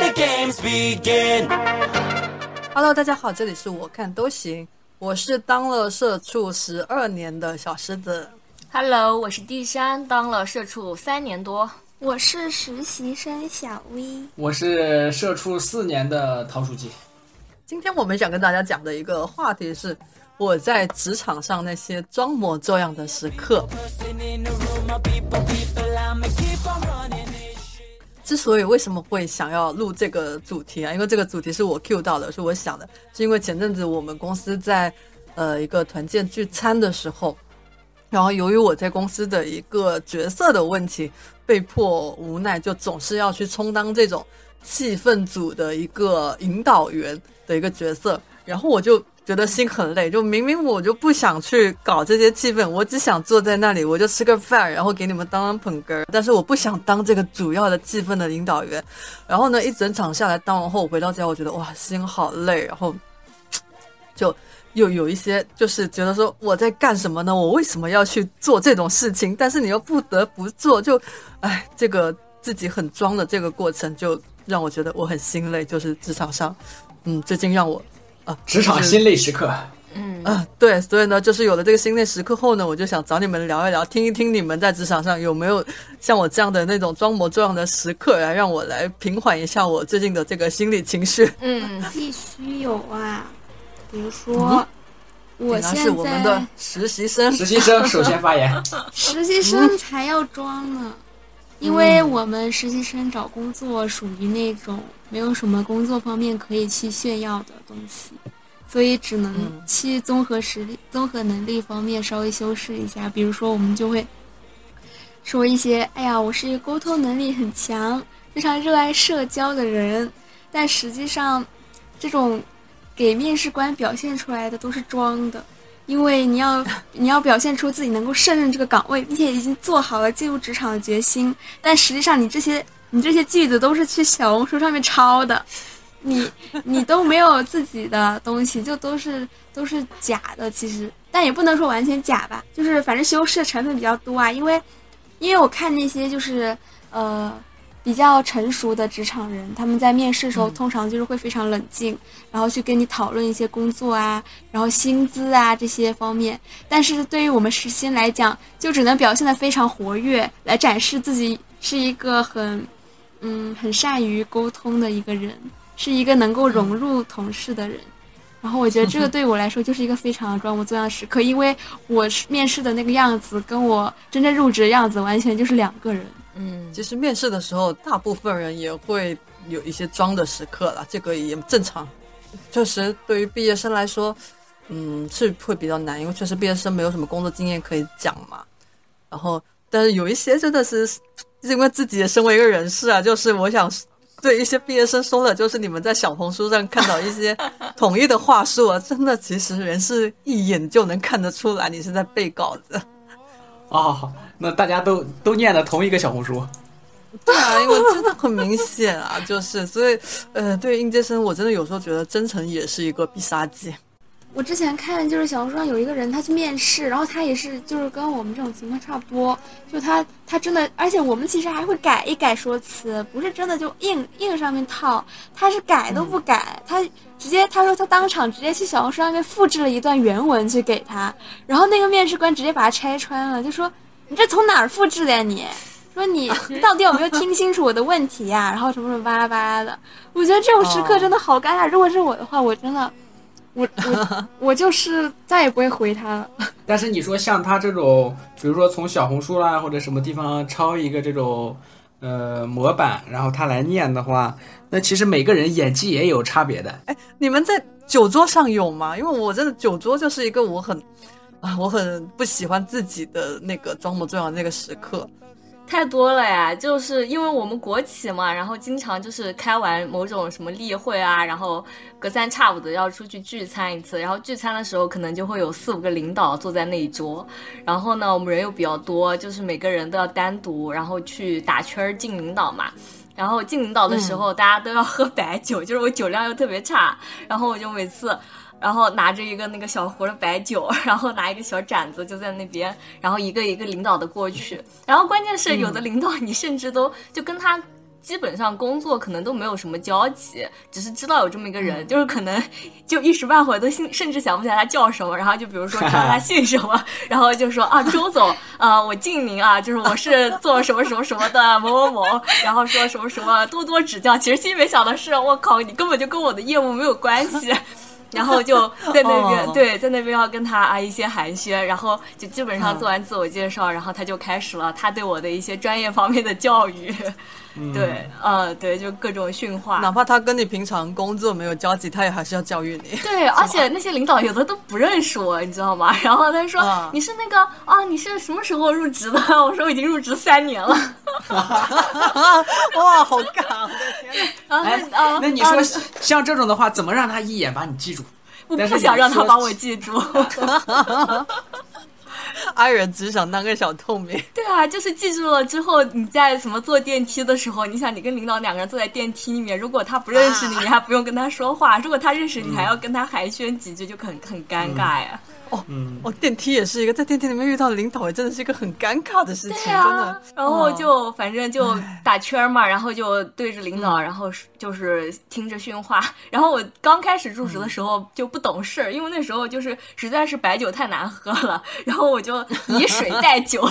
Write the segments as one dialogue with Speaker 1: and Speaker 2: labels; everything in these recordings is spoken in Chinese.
Speaker 1: Let the games begin.
Speaker 2: Hello，大家好，这里是我看都行，我是当了社畜十二年的小狮子。
Speaker 3: Hello，我是地山，当了社畜三年多。
Speaker 4: 我是实习生小 V，
Speaker 5: 我是社畜四年的陶书记。
Speaker 2: 今天我们想跟大家讲的一个话题是我在职场上那些装模作样的时刻。之所以为什么会想要录这个主题啊？因为这个主题是我 Q 到的，是我想的，是因为前阵子我们公司在呃一个团建聚餐的时候，然后由于我在公司的一个角色的问题，被迫无奈就总是要去充当这种气氛组的一个引导员的一个角色，然后我就觉得心很累，就明明我就不想去搞这些气氛，我只想坐在那里，我就吃个饭，然后给你们当当捧哏，但是我不想当这个主要的气氛的引导员。然后呢，一整场下来当完后，我回到家，我觉得哇，心好累，然后就又有一些就是觉得说我在干什么呢？我为什么要去做这种事情？但是你又不得不做，就哎，这个自己很装的这个过程，就让我觉得我很心累。就是职场上，嗯，最近让我啊，
Speaker 5: 职场心累时刻，嗯
Speaker 2: 啊，对，所以呢，就是有了这个心累时刻后呢，我就想找你们聊一聊，听一听你们在职场上有没有像我这样的那种装模作样的时刻，来让我来平缓一下我最近的这个心理情绪。
Speaker 3: 嗯，
Speaker 4: 必须有啊。比如说，我
Speaker 2: 那
Speaker 4: 现
Speaker 2: 是我们的
Speaker 4: 在
Speaker 2: 实习生，
Speaker 5: 实习生首先发言。
Speaker 4: 实习生才要装呢，因为我们实习生找工作属于那种没有什么工作方面可以去炫耀的东西，所以只能
Speaker 2: 嗯
Speaker 4: 去综合实力、综合能力方面稍微修饰一下。比如说，我们就会说一些：“哎呀，我是一个沟通能力很强、非常热爱社交的人。”但实际上，这种给面试官表现出来的都是装的。因为你要 你要表现出自己能够胜任这个岗位，并且已经做好了进入职场的决心，但实际上你这些你这些句子都是去小红书上面抄的，你你都没有自己的东西，就都是都是假的。其实，但也不能说完全假吧，就是反正修饰的成分比较多啊。因为因为我看那些就是呃比较成熟的职场人，他们在面试的时候通常就是会非常冷静，然后去跟你讨论一些工作啊，然后薪资啊这些方面。但是对于我们实习生来讲，就只能表现得非常活跃，来展示自己是一个很嗯很善于沟通的一个人，是一个能够融入同事的人。然后我觉得这个对我来说就是一个非常装模作样的时刻，因为我面试的那个样子跟我真正入职的样子完全就是两个人。
Speaker 3: 嗯，
Speaker 2: 其实面试的时候，大部分人也会有一些装的时刻了，这个也正常。确实，对于毕业生来说，嗯，是会比较难，因为确实毕业生没有什么工作经验可以讲嘛。然后，但是有一些真的是，因为自己也身为一个人士啊，就是我想对一些毕业生说的，就是你们在小红书上看到一些统一的话术啊，真的其实人是一眼就能看得出来你是在背稿子。
Speaker 5: 哦，那大家都都念的同一个小红书。
Speaker 2: 对啊，因为真的很明显啊，就是所以，呃，对应届生，我真的有时候觉得真诚也是一个必杀技。
Speaker 4: 我之前看就是小红书上有一个人，他去面试，然后他也是就是跟我们这种情况差不多，就他他真的，而且我们其实还会改一改说辞，不是真的就硬硬上面套，他是改都不改，他直接他说他当场直接去小红书上面复制了一段原文去给他，然后那个面试官直接把他拆穿了，就说你这从哪儿复制的呀你？说你到底有没有听清楚我的问题呀、然后什么什么巴拉巴拉的，我觉得这种时刻真的好尴尬。如果是我的话，我真的，我我 我就是再也不会回他了。
Speaker 5: 但是你说像他这种，比如说从小红书啦或者什么地方抄一个这种呃模板，然后他来念的话，那其实每个人演技也有差别的。
Speaker 2: 哎你们在酒桌上有吗？因为我真的酒桌就是一个我很啊，我很不喜欢自己的那个装模作样那个时刻。
Speaker 3: 太多了呀，就是因为我们国企嘛，然后经常就是开完某种什么例会啊，然后隔三差五的要出去聚餐一次，然后聚餐的时候可能就会有四五个领导坐在那一桌，然后呢我们人又比较多，就是每个人都要单独然后去打圈儿敬领导嘛。然后敬领导的时候，大家都要喝白酒，就是我酒量又特别差，然后我就每次，然后拿着一个那个小壶的白酒，然后拿一个小盏子就在那边，然后一个一个领导的过去，然后关键是有的领导你甚至都就跟他。基本上工作可能都没有什么交集，只是知道有这么一个人，就是可能就一时半会儿都甚甚至想不起来他叫什么，然后就比如说知道他姓什么，然后就说啊周总啊、我敬您啊，就是我是做什么什么什么的某某某，然后说什么什么多多指教，其实心里面想的是我靠，你根本就跟我的业务没有关系。然后就在那边、
Speaker 2: 哦
Speaker 3: 对，在那边要跟他啊一些寒暄，然后就基本上做完自我介绍，然后他就开始了他对我的一些专业方面的教育，对，呃，对，就各种训话，
Speaker 2: 哪怕他跟你平常工作没有交集，他也还是要教育你。
Speaker 3: 对，而且那些领导有的都不认识我，你知道吗？然后他说、
Speaker 2: 啊
Speaker 3: 你是那个啊，你是什么时候入职的？我说我已经入职三年了。
Speaker 2: 哇，好尬！我的天哪！
Speaker 3: 然后
Speaker 5: 哎
Speaker 3: 啊，
Speaker 5: 那你
Speaker 3: 啊
Speaker 5: 说像这种的话，怎么让他一眼把你记住？
Speaker 3: 我不想让他把我记住。
Speaker 2: 爱人只想当个小透明。
Speaker 3: 对啊，就是记住了之后，你在什么坐电梯的时候，你想你跟领导两个人坐在电梯里面，如果他不认识你，你还不用跟他说话；如果他认识你，还要跟他寒暄几句，就很很尴尬呀。
Speaker 5: 嗯，
Speaker 2: 哦，电梯也是一个，在电梯里面遇到领导，也真的是一个很尴尬的事情，
Speaker 3: 对
Speaker 2: 真
Speaker 3: 啊
Speaker 2: 的。，
Speaker 3: 然后
Speaker 2: 哦
Speaker 3: 就反正就打圈嘛，然后就对着领导，然后就是听着训话。然后我刚开始入职的时候就不懂事儿，因为那时候就是实在是白酒太难喝了，然后我就以水代酒。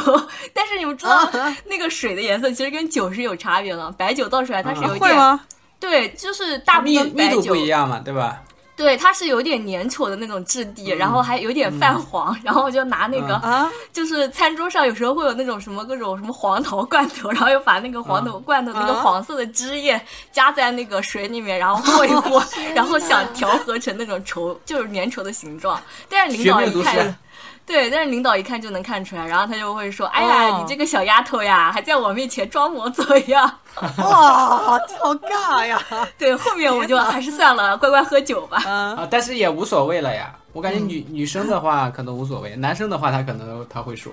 Speaker 3: 但是你们知道那个水的颜色其实跟酒是有差别的，白酒倒出来它是有点
Speaker 2: 会吗？
Speaker 3: 对，就是大部
Speaker 5: 密
Speaker 3: 分白酒
Speaker 5: 密度不一样嘛，对吧？
Speaker 3: 对，它是有点粘稠的那种质地，然后还有点泛黄，然后我就拿那个、
Speaker 2: 啊，
Speaker 3: 就是餐桌上有时候会有那种什么各种什么黄桃罐头，然后又把那个黄桃罐头那个
Speaker 2: 啊
Speaker 3: 黄色的汁液加在那个水里面，然后和一和，然后想调和成那种稠就是粘稠的形状。但是领导一看
Speaker 5: 书，
Speaker 3: 对，但是领导一看就能看出来，然后他就会说：“哎呀，
Speaker 2: 哦
Speaker 3: 你这个小丫头呀，还在我面前装模作样。
Speaker 2: 哇，好尬呀！”
Speaker 3: 对，后面我就还是算了，乖乖喝酒吧。
Speaker 2: 啊，
Speaker 5: 啊，但是也无所谓了呀。我感觉
Speaker 3: 嗯
Speaker 5: 女、女生的话可能无所谓，男生的话他可能他会说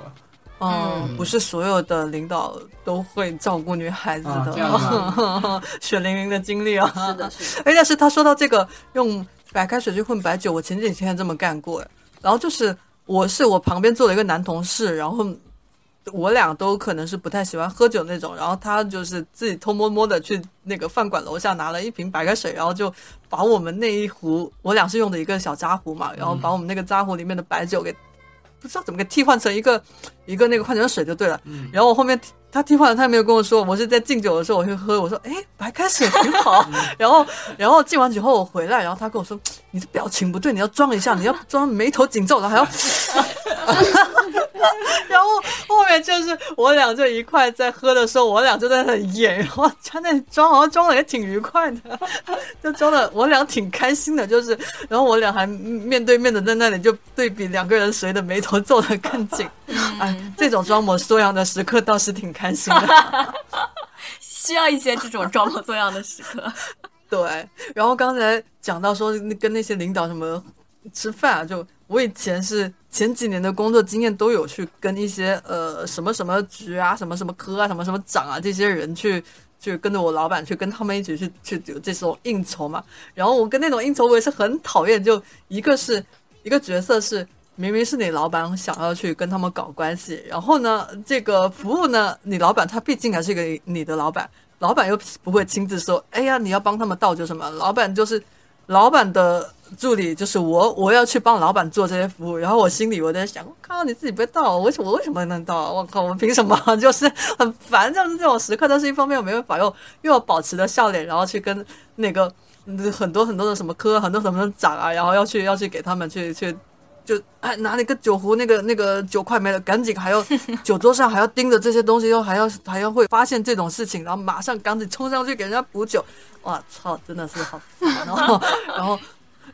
Speaker 2: 嗯，不是所有的领导都会照顾女孩子的，血淋淋的经历啊。
Speaker 3: 是的，是的。
Speaker 2: 哎，但是他说到这个用白开水去混白酒，我前几天这么干过，哎然后就是我是我旁边坐了一个男同事，然后我俩都可能是不太喜欢喝酒那种，然后他就是自己偷摸摸的去那个饭馆楼下拿了一瓶白开水，然后就把我们那一壶，我俩是用的一个小扎壶嘛，然后把我们那个扎壶里面的白酒给不知道怎么给替换成一个一个那个矿泉水就对了。然后我后面他替换了，他也没有跟我说，我是在敬酒的时候我去喝，我说哎白开水挺好。然后然后敬完酒后我回来，然后他跟我说你的表情不对，你要装一下，你要装眉头紧皱，然后还要。然后后面就是我俩就一块在喝的时候，我俩就在那演，然后他那装，好像装的也挺愉快的，就装的我俩挺开心的，就是，然后我俩还面对面的在那里就对比两个人谁的眉头皱得更紧，哎，这种装模作样的时刻倒是挺开心的。
Speaker 3: 需要一些这种装模作样的时刻。
Speaker 2: 对，然后刚才讲到说那跟那些领导什么吃饭啊，就我以前是前几年的工作经验都有去跟一些呃什么什么局啊、什么什么科啊、什么什么长啊这些人去去跟着我老板去跟他们一起去去有这种应酬嘛。然后我跟那种应酬我也是很讨厌，就一个是一个角色是。明明是你老板想要去跟他们搞关系，然后呢，这个服务呢，你老板他毕竟还是一个你的老板，老板又不会亲自说，哎呀，你要帮他们倒酒什么，老板就是老板的助理，就是我，我要去帮老板做这些服务，然后我心里我在想，我靠，你自己不会倒，我为什么我为什么能倒？我靠，我凭什么？就是很烦，就是这种时刻。但是一方面我没办法，又又要保持着笑脸，然后去跟那个很多很多的什么科，很多什么长啊，然后要去要去给他们去去。就哎，拿了一个酒壶，那个那个酒快没了，赶紧还要酒桌上还要盯着这些东西，又还要还要会发现这种事情，然后马上赶紧冲上去给人家补酒。哇操，真的是好烦。然后然后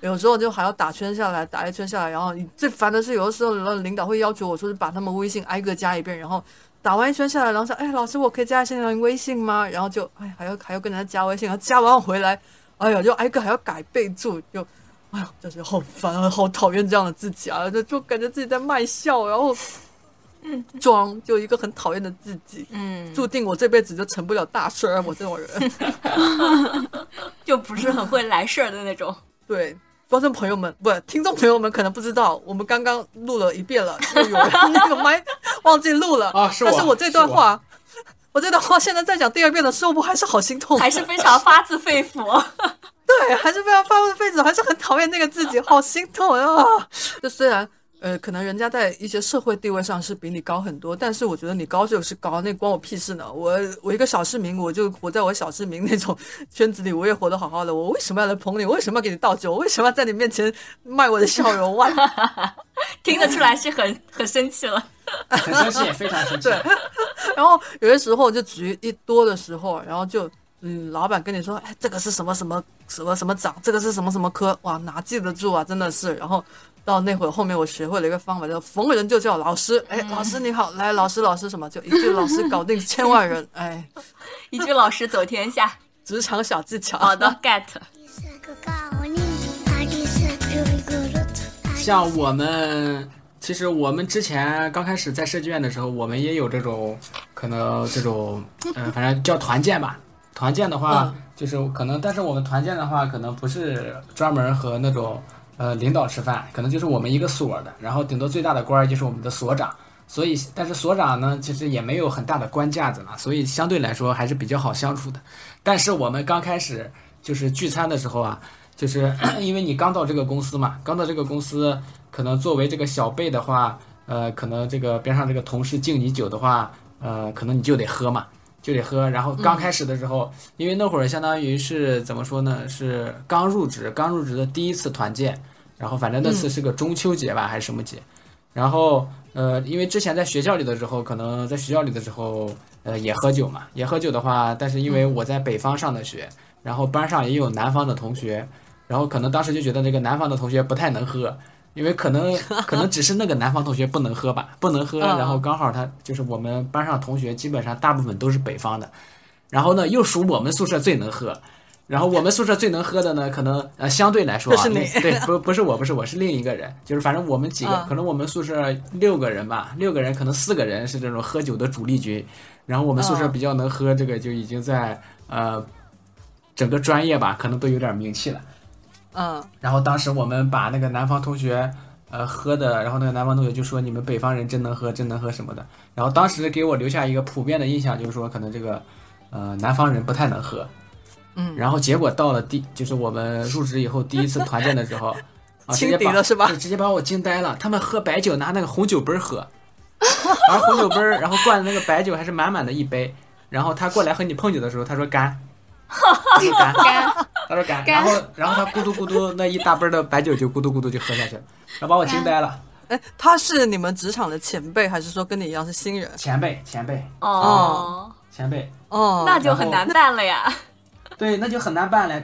Speaker 2: 有时候就还要打圈下来，打一圈下来，然后最烦的是有的时候领导会要求我说是把他们微信挨个加一遍，然后打完一圈下来，然后说哎老师我可以加一下你微信吗？然后就哎还要还要跟人家加微信，然后加完回来，哎呀就挨个还要改备注就。哎呀，就是好烦啊，好讨厌这样的自己啊！就就感觉自己在卖笑，然后，嗯，装就一个很讨厌的自己，
Speaker 3: 嗯，
Speaker 2: 注定我这辈子就成不了大事儿。我这种人，
Speaker 3: 就不是很会来事儿的那种。
Speaker 2: 对观众朋友们，不，听众朋友们可能不知道，我们刚刚录了一遍了，就有人那个麦忘记录了
Speaker 5: 啊是我
Speaker 2: 但是我这段话，我这段话现在再讲第二遍的时候，我还是好心痛，
Speaker 3: 还是非常发自肺腑。
Speaker 2: 对，还是非常发自肺腑，还是很讨厌那个自己，好心痛啊！就虽然。呃，可能人家在一些社会地位上是比你高很多，但是我觉得你高就是高，那关我屁事呢？我我一个小市民，我就活在我小市民那种 圈子里，我也活得好好的，我为什么要来捧你？我为什么要给你倒酒？我为什么要在你面前卖我的笑容？哇，
Speaker 3: 听得出来是很很生气了，
Speaker 5: 很生气，非常生气。
Speaker 2: 对，然后有些时候就局一多的时候，然后就嗯，老板跟你说，哎，这个是什么什么什么什么长，这个是什么什么科，哇，哪记得住啊？真的是，然后。到那会儿，后面我学会了一个方法，叫逢人就叫老师。哎，老师你好，来，老师老师什么？就一句老师搞定千万人。哎，
Speaker 3: 一句老师走天下，
Speaker 2: 职场小技巧。
Speaker 3: 好的，get。
Speaker 5: 像我们，其实我们之前刚开始在设计院的时候，我们也有这种可能这种，嗯，反正叫团建吧。团建的话，就是可能，但是我们团建的话，可能不是专门和那种。呃，领导吃饭可能就是我们一个所的，然后顶多最大的官儿就是我们的所长，所以但是所长呢，其实也没有很大的官架子嘛，所以相对来说还是比较好相处的。但是我们刚开始就是聚餐的时候啊，就是 因为你刚到这个公司嘛，刚到这个公司，可能作为这个小辈的话，呃，可能这个边上这个同事敬你酒的话，呃，可能你就得喝嘛。就得喝，然后刚开始的时候，因为那会儿相当于是怎么说呢？是刚入职，刚入职的第一次团建，然后反正那次是个中秋节吧，还是什么节？然后呃，因为之前在学校里的时候，可能在学校里的时候，呃，也喝酒嘛，也喝酒的话，但是因为我在北方上的学，然后班上也有南方的同学，然后可能当时就觉得这个南方的同学不太能喝。因为可能 可能只是那个南方同学不能喝吧，不能喝，然后刚好他就是我们班上同学基本上大部分都是北方的，然后呢又属我们宿舍最能喝，然后我们宿舍最能喝的呢，可能呃相对来说啊，对不不是我不是我是另一个人，就是反正我们几个可能我们宿舍六个人吧，六个人可能四个人是这种喝酒的主力军，然后我们宿舍比较能喝，这个就已经在呃整个专业吧，可能都有点名气了。
Speaker 2: 嗯，
Speaker 5: 然后当时我们把那个南方同学，呃，喝的，然后那个南方同学就说你们北方人真能喝，真能喝什么的。然后当时给我留下一个普遍的印象，就是说可能这个，呃，南方人不太能喝。
Speaker 2: 嗯。
Speaker 5: 然后结果到了第，就是我们入职以后第一次团建的时候，啊，直接
Speaker 2: 了是吧？
Speaker 5: 直接把我惊呆了。他们喝白酒拿那个红酒杯喝，然后红酒杯，然后灌的那个白酒还是满满的一杯。然后他过来和你碰酒的时候，他说干。他说干，他说干，然后然后他咕嘟咕嘟那一大杯的白酒就咕嘟咕嘟就喝下去了，然后把我惊呆了。
Speaker 2: 哎，他是你们职场的前辈，还是说跟你一样是新人？
Speaker 5: 前辈，前辈。
Speaker 3: 哦，
Speaker 5: 前辈。
Speaker 2: 哦，
Speaker 3: 那就很难办了呀。
Speaker 5: 对，那就很难办了。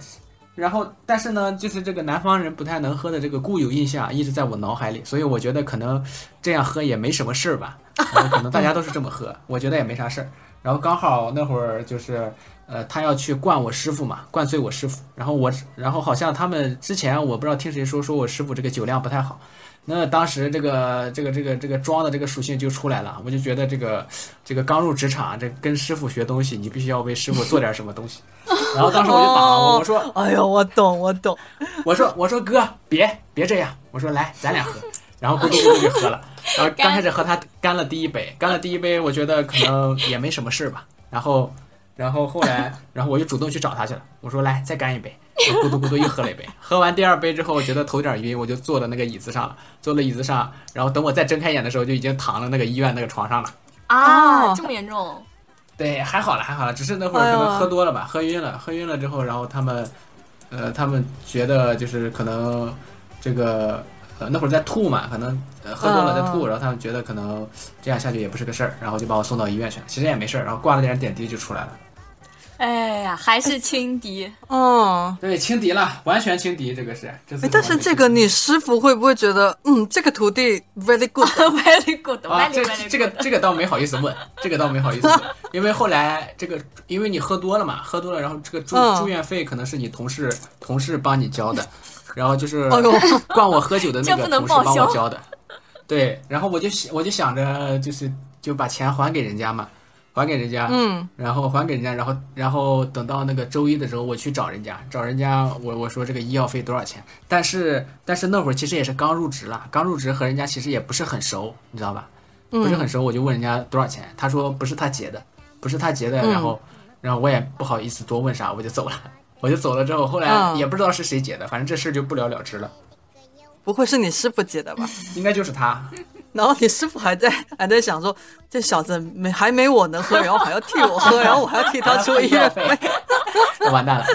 Speaker 5: 然后，但是呢，就是这个南方人不太能喝的这个固有印象一直在我脑海里，所以我觉得可能这样喝也没什么事儿吧。可能大家都是这么喝，我觉得也没啥事儿。然后刚好那会儿就是。呃，他要去灌我师傅嘛，灌醉我师傅。然后我，然后好像他们之前我不知道听谁说，说我师傅这个酒量不太好。那当时这个这个这个这个装的这个属性就出来了，我就觉得这个这个刚入职场，这跟师傅学东西，你必须要为师傅做点什么东西。然后当时我就打我，我说，
Speaker 2: 哎呦，我懂，我懂。
Speaker 5: 我说，我说哥，别别这样，我说来，咱俩喝。然后咕嘟咕嘟就喝了。然后刚开始和他干了第一杯，干了第一杯，我觉得可能也没什么事吧。然后。然后后来，然后我就主动去找他去了。我说：“来，再干一杯。”我咕嘟咕嘟又喝了一杯。喝完第二杯之后，我觉得头有点晕，我就坐到那个椅子上了。坐了椅子上，然后等我再睁开眼的时候，就已经躺了那个医院那个床上了。
Speaker 3: 啊，这么严重？
Speaker 5: 对，还好了，还好了，只是那会儿可能喝多了吧，喝晕了。喝晕了之后，然后他们，呃，他们觉得就是可能这个，呃，那会儿在吐嘛，可能呃喝多了在吐，然后他们觉得可能这样下去也不是个事儿，然后就把我送到医院去了。其实也没事儿，然后挂了点点滴就出来了。
Speaker 3: 哎呀，还是轻敌
Speaker 2: 哦，
Speaker 5: 对，轻敌了，完全轻敌，这个是。
Speaker 2: 但是这个你师傅会不会觉得，嗯，这个徒弟 very good，very
Speaker 3: good，
Speaker 5: 啊，这这个这个倒没好意思问，这个倒没好意思问，因为后来这个，因为你喝多了嘛，喝多了，然后这个住住院费可能是你同事同事帮你交的，然后就是 灌我喝酒的那个同事帮我交的，对，然后我就我就想着就是就把钱还给人家嘛。还给人家，
Speaker 2: 嗯，
Speaker 5: 然后还给人家，然后然后等到那个周一的时候，我去找人家，找人家，我我说这个医药费多少钱？但是但是那会儿其实也是刚入职了，刚入职和人家其实也不是很熟，你知道吧？不是很熟，我就问人家多少钱，他说不是他结的，不是他结的，
Speaker 2: 嗯
Speaker 5: 然后然后我也不好意思多问啥，我就走了。我就走了之后，后来
Speaker 2: 嗯
Speaker 5: 也不知道是谁解的，反正这事就不了了之了，
Speaker 2: 不会是你师傅解的吧？
Speaker 5: 应该就是他。
Speaker 2: 然后你师傅还在还在想说，这小子没还没我能喝，然后还要替我喝，然后我还要替他出医院费。
Speaker 5: 那完蛋了。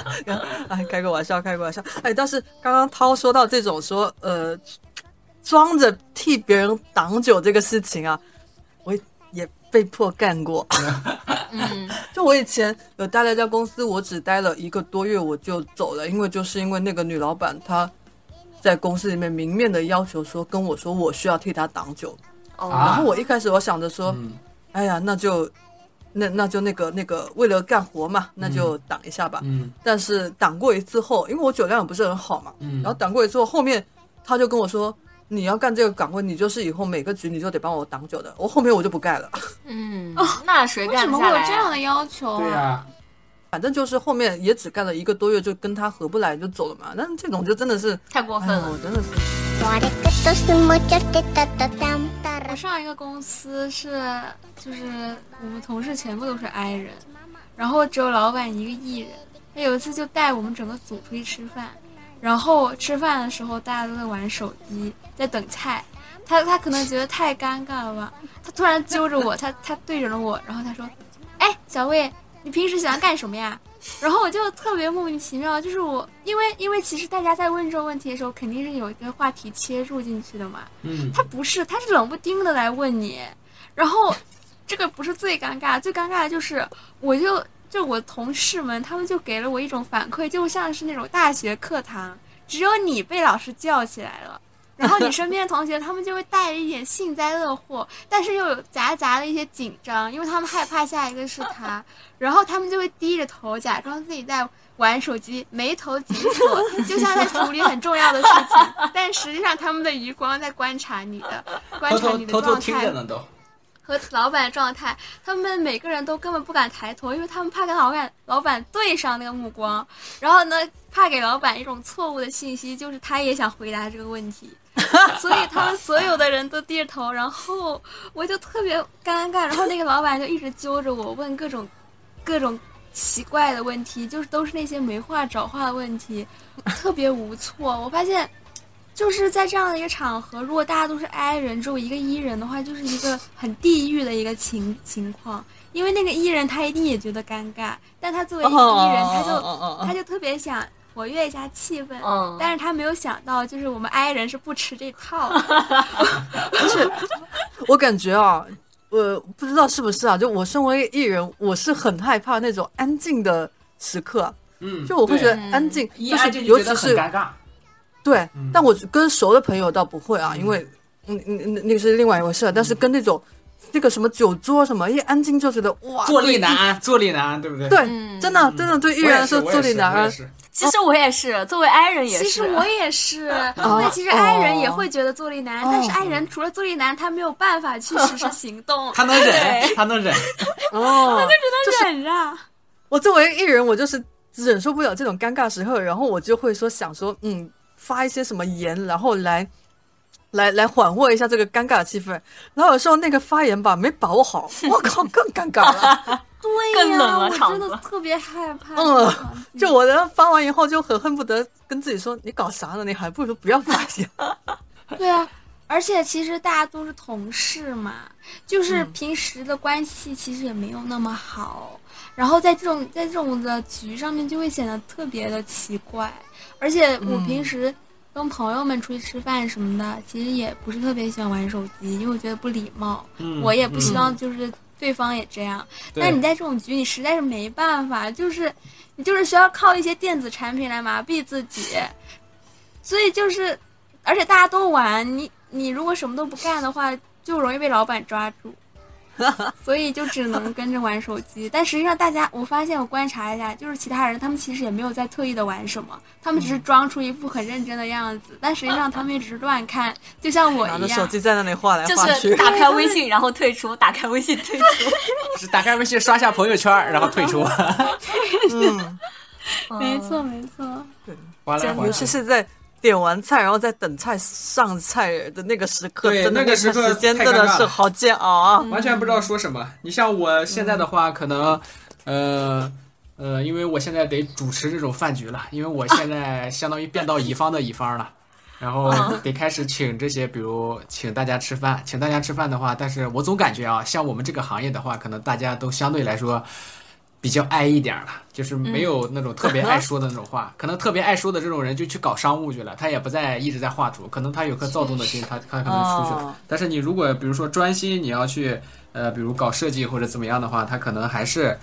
Speaker 2: 哎，开个玩笑，开个玩笑。哎，但是刚刚涛说到这种说呃，装着替别人挡酒这个事情啊，我也被迫干过。
Speaker 3: 嗯，
Speaker 2: 就我以前有待了一家公司，我只待了一个多月我就走了，因为就是因为那个女老板她在公司里面明面的要求说跟我说我需要替她挡酒，
Speaker 3: 哦，
Speaker 5: 啊
Speaker 2: 然后我一开始我想着说，
Speaker 5: 嗯。
Speaker 2: 哎呀，那就那那就那个那个为了干活嘛，那就挡一下吧。
Speaker 5: 嗯。
Speaker 2: 但是挡过一次后，因为我酒量也不是很好嘛，
Speaker 5: 嗯。
Speaker 2: 然后挡过一次后，后面他就跟我说。你要干这个岗位，你就是以后每个局你就得帮我挡酒的。我后面我就不干了，
Speaker 3: 嗯，那谁
Speaker 4: 为什么
Speaker 3: 干得下来、啊？
Speaker 4: 会有这样的要求
Speaker 5: 对呀、
Speaker 2: 反正就是后面也只干了一个多月，就跟他合不来就走了嘛。那这种就真的是，
Speaker 3: 太过分了
Speaker 2: 哎呀我。真的是。
Speaker 6: 誰かと過ごちゃってたとたんたら
Speaker 4: 我上一个公司是，就是我们同事全部都是 I 人，然后只有老板一个 E 人。他有一次就带我们整个组出去吃饭， 然后吃饭的时候大家都在玩手机，在等菜。他他可能觉得太尴尬了吧，他突然揪着我，他他对着了我，然后他说：“哎，小魏，你平时喜欢干什么呀？”然后我就特别莫名其妙，就是我因为因为其实大家在问这个问题的时候，肯定是有一个话题切入进去的嘛。
Speaker 5: 嗯，
Speaker 4: 他不是，他是冷不丁的来问你，然后这个不是最尴尬，最尴尬的就是我就就我同事们，他们就给了我一种反馈，就像是那种大学课堂，只有你被老师叫起来了。然后你身边的同学，他们就会带着一点幸灾乐祸，但是又有夹杂的一些紧张，因为他们害怕下一个是他，然后他们就会低着头，假装自己在玩手机，眉头紧锁，就像在处理很重要的事情，但实际上他们的余光在观察你的，观察你的
Speaker 5: 偷偷偷
Speaker 4: 状态
Speaker 5: 听着呢都。
Speaker 4: 和老板的状态，他们每个人都根本不敢抬头，因为他们怕跟老板老板对上那个目光，然后呢，怕给老板一种错误的信息，就是他也想回答这个问题，所以他们所有的人都低着头，然后我就特别尴尬，然后那个老板就一直揪着我问各种各种奇怪的问题，就是都是那些没话找话的问题，特别无措。我发现。就是在这样的一个场合，如果大家都是 I 人，只有一个 E 人的话，就是一个很地狱的一个情情况。因为那个 E 人他一定也觉得尴尬，但他作为一个 E 人，他就
Speaker 2: 哦
Speaker 4: 他就特别想活跃一下气氛，
Speaker 3: 嗯
Speaker 4: 但是他没有想到，就是我们 I 人是不吃这套。
Speaker 2: 我感觉啊，我不知道是不是啊，就我身为艺人，我是很害怕那种安静的时刻，
Speaker 5: 嗯，
Speaker 2: 就我会觉得安静，就是
Speaker 5: 就
Speaker 2: 尤其是
Speaker 5: 尴尬。
Speaker 2: 对
Speaker 5: 嗯，
Speaker 2: 但我跟熟的朋友倒不会啊，因为嗯嗯嗯那个是另外一回事，但是跟那种那个什么酒桌什么一安静就觉得哇，
Speaker 5: 坐立难安，坐立难安，对不对？
Speaker 2: 对，
Speaker 3: 嗯
Speaker 2: 真的真的对艺人来说坐立难安。
Speaker 3: 其实我也是，作为 I 人也是。
Speaker 4: 其实我也是，因
Speaker 2: 哦
Speaker 4: 为其实 I 人也会觉得坐立难，
Speaker 2: 哦
Speaker 4: 但是 I 人除了坐立难，他没有办法去实施行动，
Speaker 5: 他能忍，他能忍。
Speaker 2: 哦，他就
Speaker 4: 只能忍啊。
Speaker 2: 我作为艺人，我就是忍受不了这种尴尬时刻，然后我就会说想说，嗯，发一些什么言，然后来来来缓和一下这个尴尬的气氛。然后有时候那个发言吧没把握好，我靠，更尴尬了。
Speaker 4: 对呀、
Speaker 3: 更冷了
Speaker 4: 我真的特别害怕。
Speaker 2: 嗯，就我的发完以后就很恨不得跟自己说，你搞啥呢？你还不如不要发言。
Speaker 4: 对啊，而且其实大家都是同事嘛，就是
Speaker 2: 嗯
Speaker 4: 平时的关系其实也没有那么好，然后在这种在这种的局上面就会显得特别的奇怪。而且我
Speaker 2: 嗯
Speaker 4: 平时跟朋友们出去吃饭什么的，其实也不是特别喜欢玩手机，因为我觉得不礼貌。
Speaker 5: 嗯
Speaker 4: 我也不希
Speaker 5: 嗯
Speaker 4: 望就是对方也这样。
Speaker 5: 对
Speaker 4: 但你在这种局，你实在是没办法，就是你就是需要靠一些电子产品来麻痹自己，所以就是，而且大家都玩，你你如果什么都不干的话，就容易被老板抓住。所以就只能跟着玩手机，但实际上大家，我发现我观察一下，就是其他人他们其实也没有在特意的玩什么，他们只是装出一副很认真的样子，但实际上他们也只是乱看，就像我
Speaker 2: 拿着
Speaker 4: 一样。
Speaker 2: 手机在那里画来
Speaker 3: 就
Speaker 2: 画去
Speaker 3: 是。打开微信然后退出，打开微信退出。
Speaker 5: 是打开微信刷下朋友圈，然后退出。
Speaker 2: 嗯，
Speaker 4: 没错，没错。
Speaker 5: 完了，完了
Speaker 2: 尤其是在点完菜，然后再等菜上菜的那个时刻，
Speaker 5: 对那个时刻
Speaker 2: 时间真的是好煎熬啊！
Speaker 5: 完全不知道说什么。你像我现在的话，可能，呃。呃，因为我现在得主持这种饭局了，因为我现在相当于变到乙方的乙方了，然后得开始请这些，比如请大家吃饭，请大家吃饭的话，但是我总感觉啊，像我们这个行业的话，可能大家都相对来说比较爱一点儿了，就是没有那种特别爱说的那种话，可能特别爱说的这种人就去搞商务去了，他也不再一直在画图，可能他有颗躁动的心，他他可能出去了。
Speaker 2: 哦
Speaker 5: 但是你如果比如说专心你要去呃，比如搞设计或者怎么样的话，他可能还是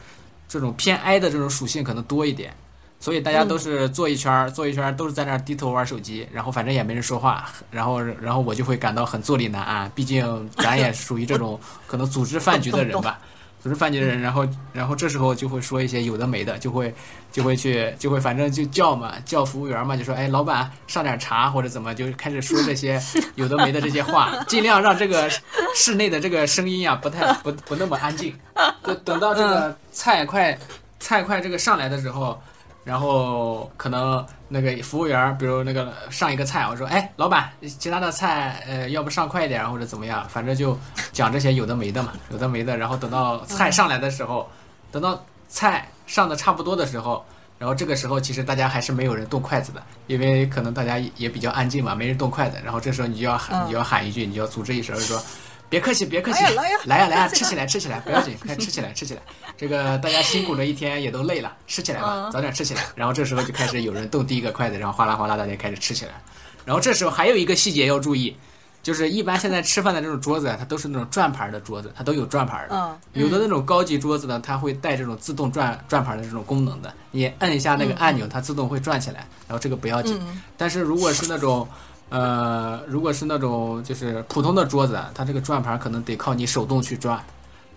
Speaker 5: 这种偏 I 的这种属性可能多一点。所以大家都是坐一圈儿，坐一圈儿都是在那儿低头玩手机，然后反正也没人说话，然后然后我就会感到很坐立难安。毕竟咱也属于这种可能组织饭局的人吧，组织饭局的人，然后然后这时候就会说一些有的没的，就会就会去就会反正就叫嘛，叫服务员嘛，就说哎老板上点茶或者怎么，就开始说这些 有的没的这些话，尽量让这个室内的这个声音啊不太不不那么安静。就等到这个菜快菜快这个上来的时候。然后可能那个服务员，比如那个上一个菜，我说，哎，老板，其他的菜，呃，要不上快一点或者怎么样，反正就讲这些有的没的嘛，有的没的。然后等到菜上来的时候，等到菜上的差不多的时候，然后这个时候其实大家还是没有人动筷子的，因为可能大家也比较安静嘛，没人动筷子。然后这时候你就要喊，你就要喊一句，你就要组织一声，说。别客气，别客气，
Speaker 2: 来呀来呀
Speaker 5: 吃起来，吃起来，不要紧，快吃起来，吃起来。这个大家辛苦了一天，也都累了，吃起来吧，
Speaker 3: 嗯
Speaker 5: 早点吃起来。然后这时候就开始有人动第一个筷子，然后哗啦哗啦，大家开始吃起来。然后这时候还有一个细节要注意，就是一般现在吃饭的这种桌子啊，它都是那种转盘的桌子，它都有转盘的。
Speaker 2: 嗯，
Speaker 5: 有的那种高级桌子呢，它会带这种自动转转盘的这种功能的，你摁一下那个按钮，它自动会转起来，然后这个不要紧。
Speaker 2: 嗯
Speaker 5: 但是如果是那种，呃，如果是那种就是普通的桌子，啊它这个转盘可能得靠你手动去转，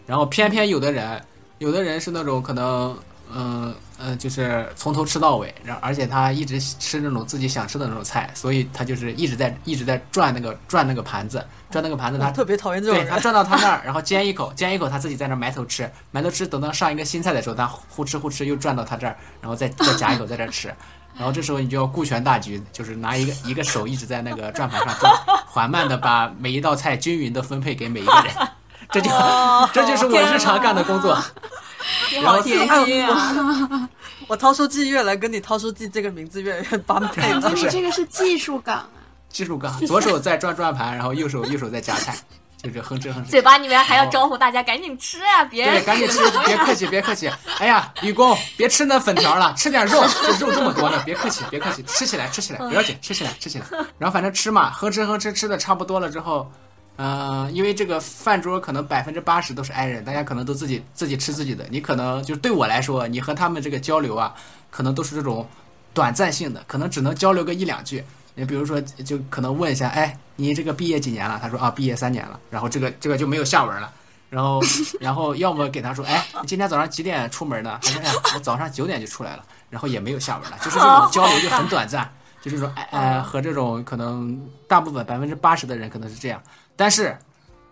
Speaker 5: 然后偏偏有的人，有的人是那种可能，嗯呃就是从头吃到尾，然后而且他一直吃那种自己想吃的那种菜，所以他就是一直在一直在转那个转那个盘子，转那个盘子，他
Speaker 2: 我特别讨厌这种人。
Speaker 5: 对他转到他那儿，然后煎一口，煎一口，他自己在那埋头吃，埋头吃，等到上一个新菜的时候，他呼哧呼哧又转到他这儿，然后再再夹一口在这儿吃，然后这时候你就要顾全大局，就是拿一个一个手一直在那个转盘上转，缓慢的把每一道菜均匀的分配给每一个人，这就 这就是我日常干的工作。
Speaker 3: 你好贴心啊！
Speaker 2: 我掏出记越来跟你掏书记这个名字越来越般配了。
Speaker 5: 不是
Speaker 4: 你这个是技术岗啊。
Speaker 5: 技术岗，左手在转转盘，然后右手右手在夹菜，就这哼哧哼哧。
Speaker 3: 嘴巴里面还要招呼大家赶紧吃啊！别
Speaker 5: 对，赶紧吃，别客气，别客气。哎呀，吕工，别吃那粉条了，吃点肉，这肉这么多呢，别客气，别客气，吃起来，吃起来，不要紧，吃起来，吃起来。然后反正吃嘛，哼哧哼哧，吃的差不多了之后，嗯、因为这个饭桌可能百分之八十都是 i 人，大家可能都自己自己吃自己的。你可能就是对我来说，你和他们这个交流啊，可能都是这种短暂性的，可能只能交流个一两句。你比如说，就可能问一下，哎，你这个毕业几年了？他说啊，毕业三年了。然后这个这个就没有下文了。然后，然后要么给他说，哎，你今天早上几点出门的？他说，哎，我早上九点就出来了。然后也没有下文了，就是这种交流就很短暂，就是说，哎呃，和这种可能大部分百分之八十的人可能是这样，但是，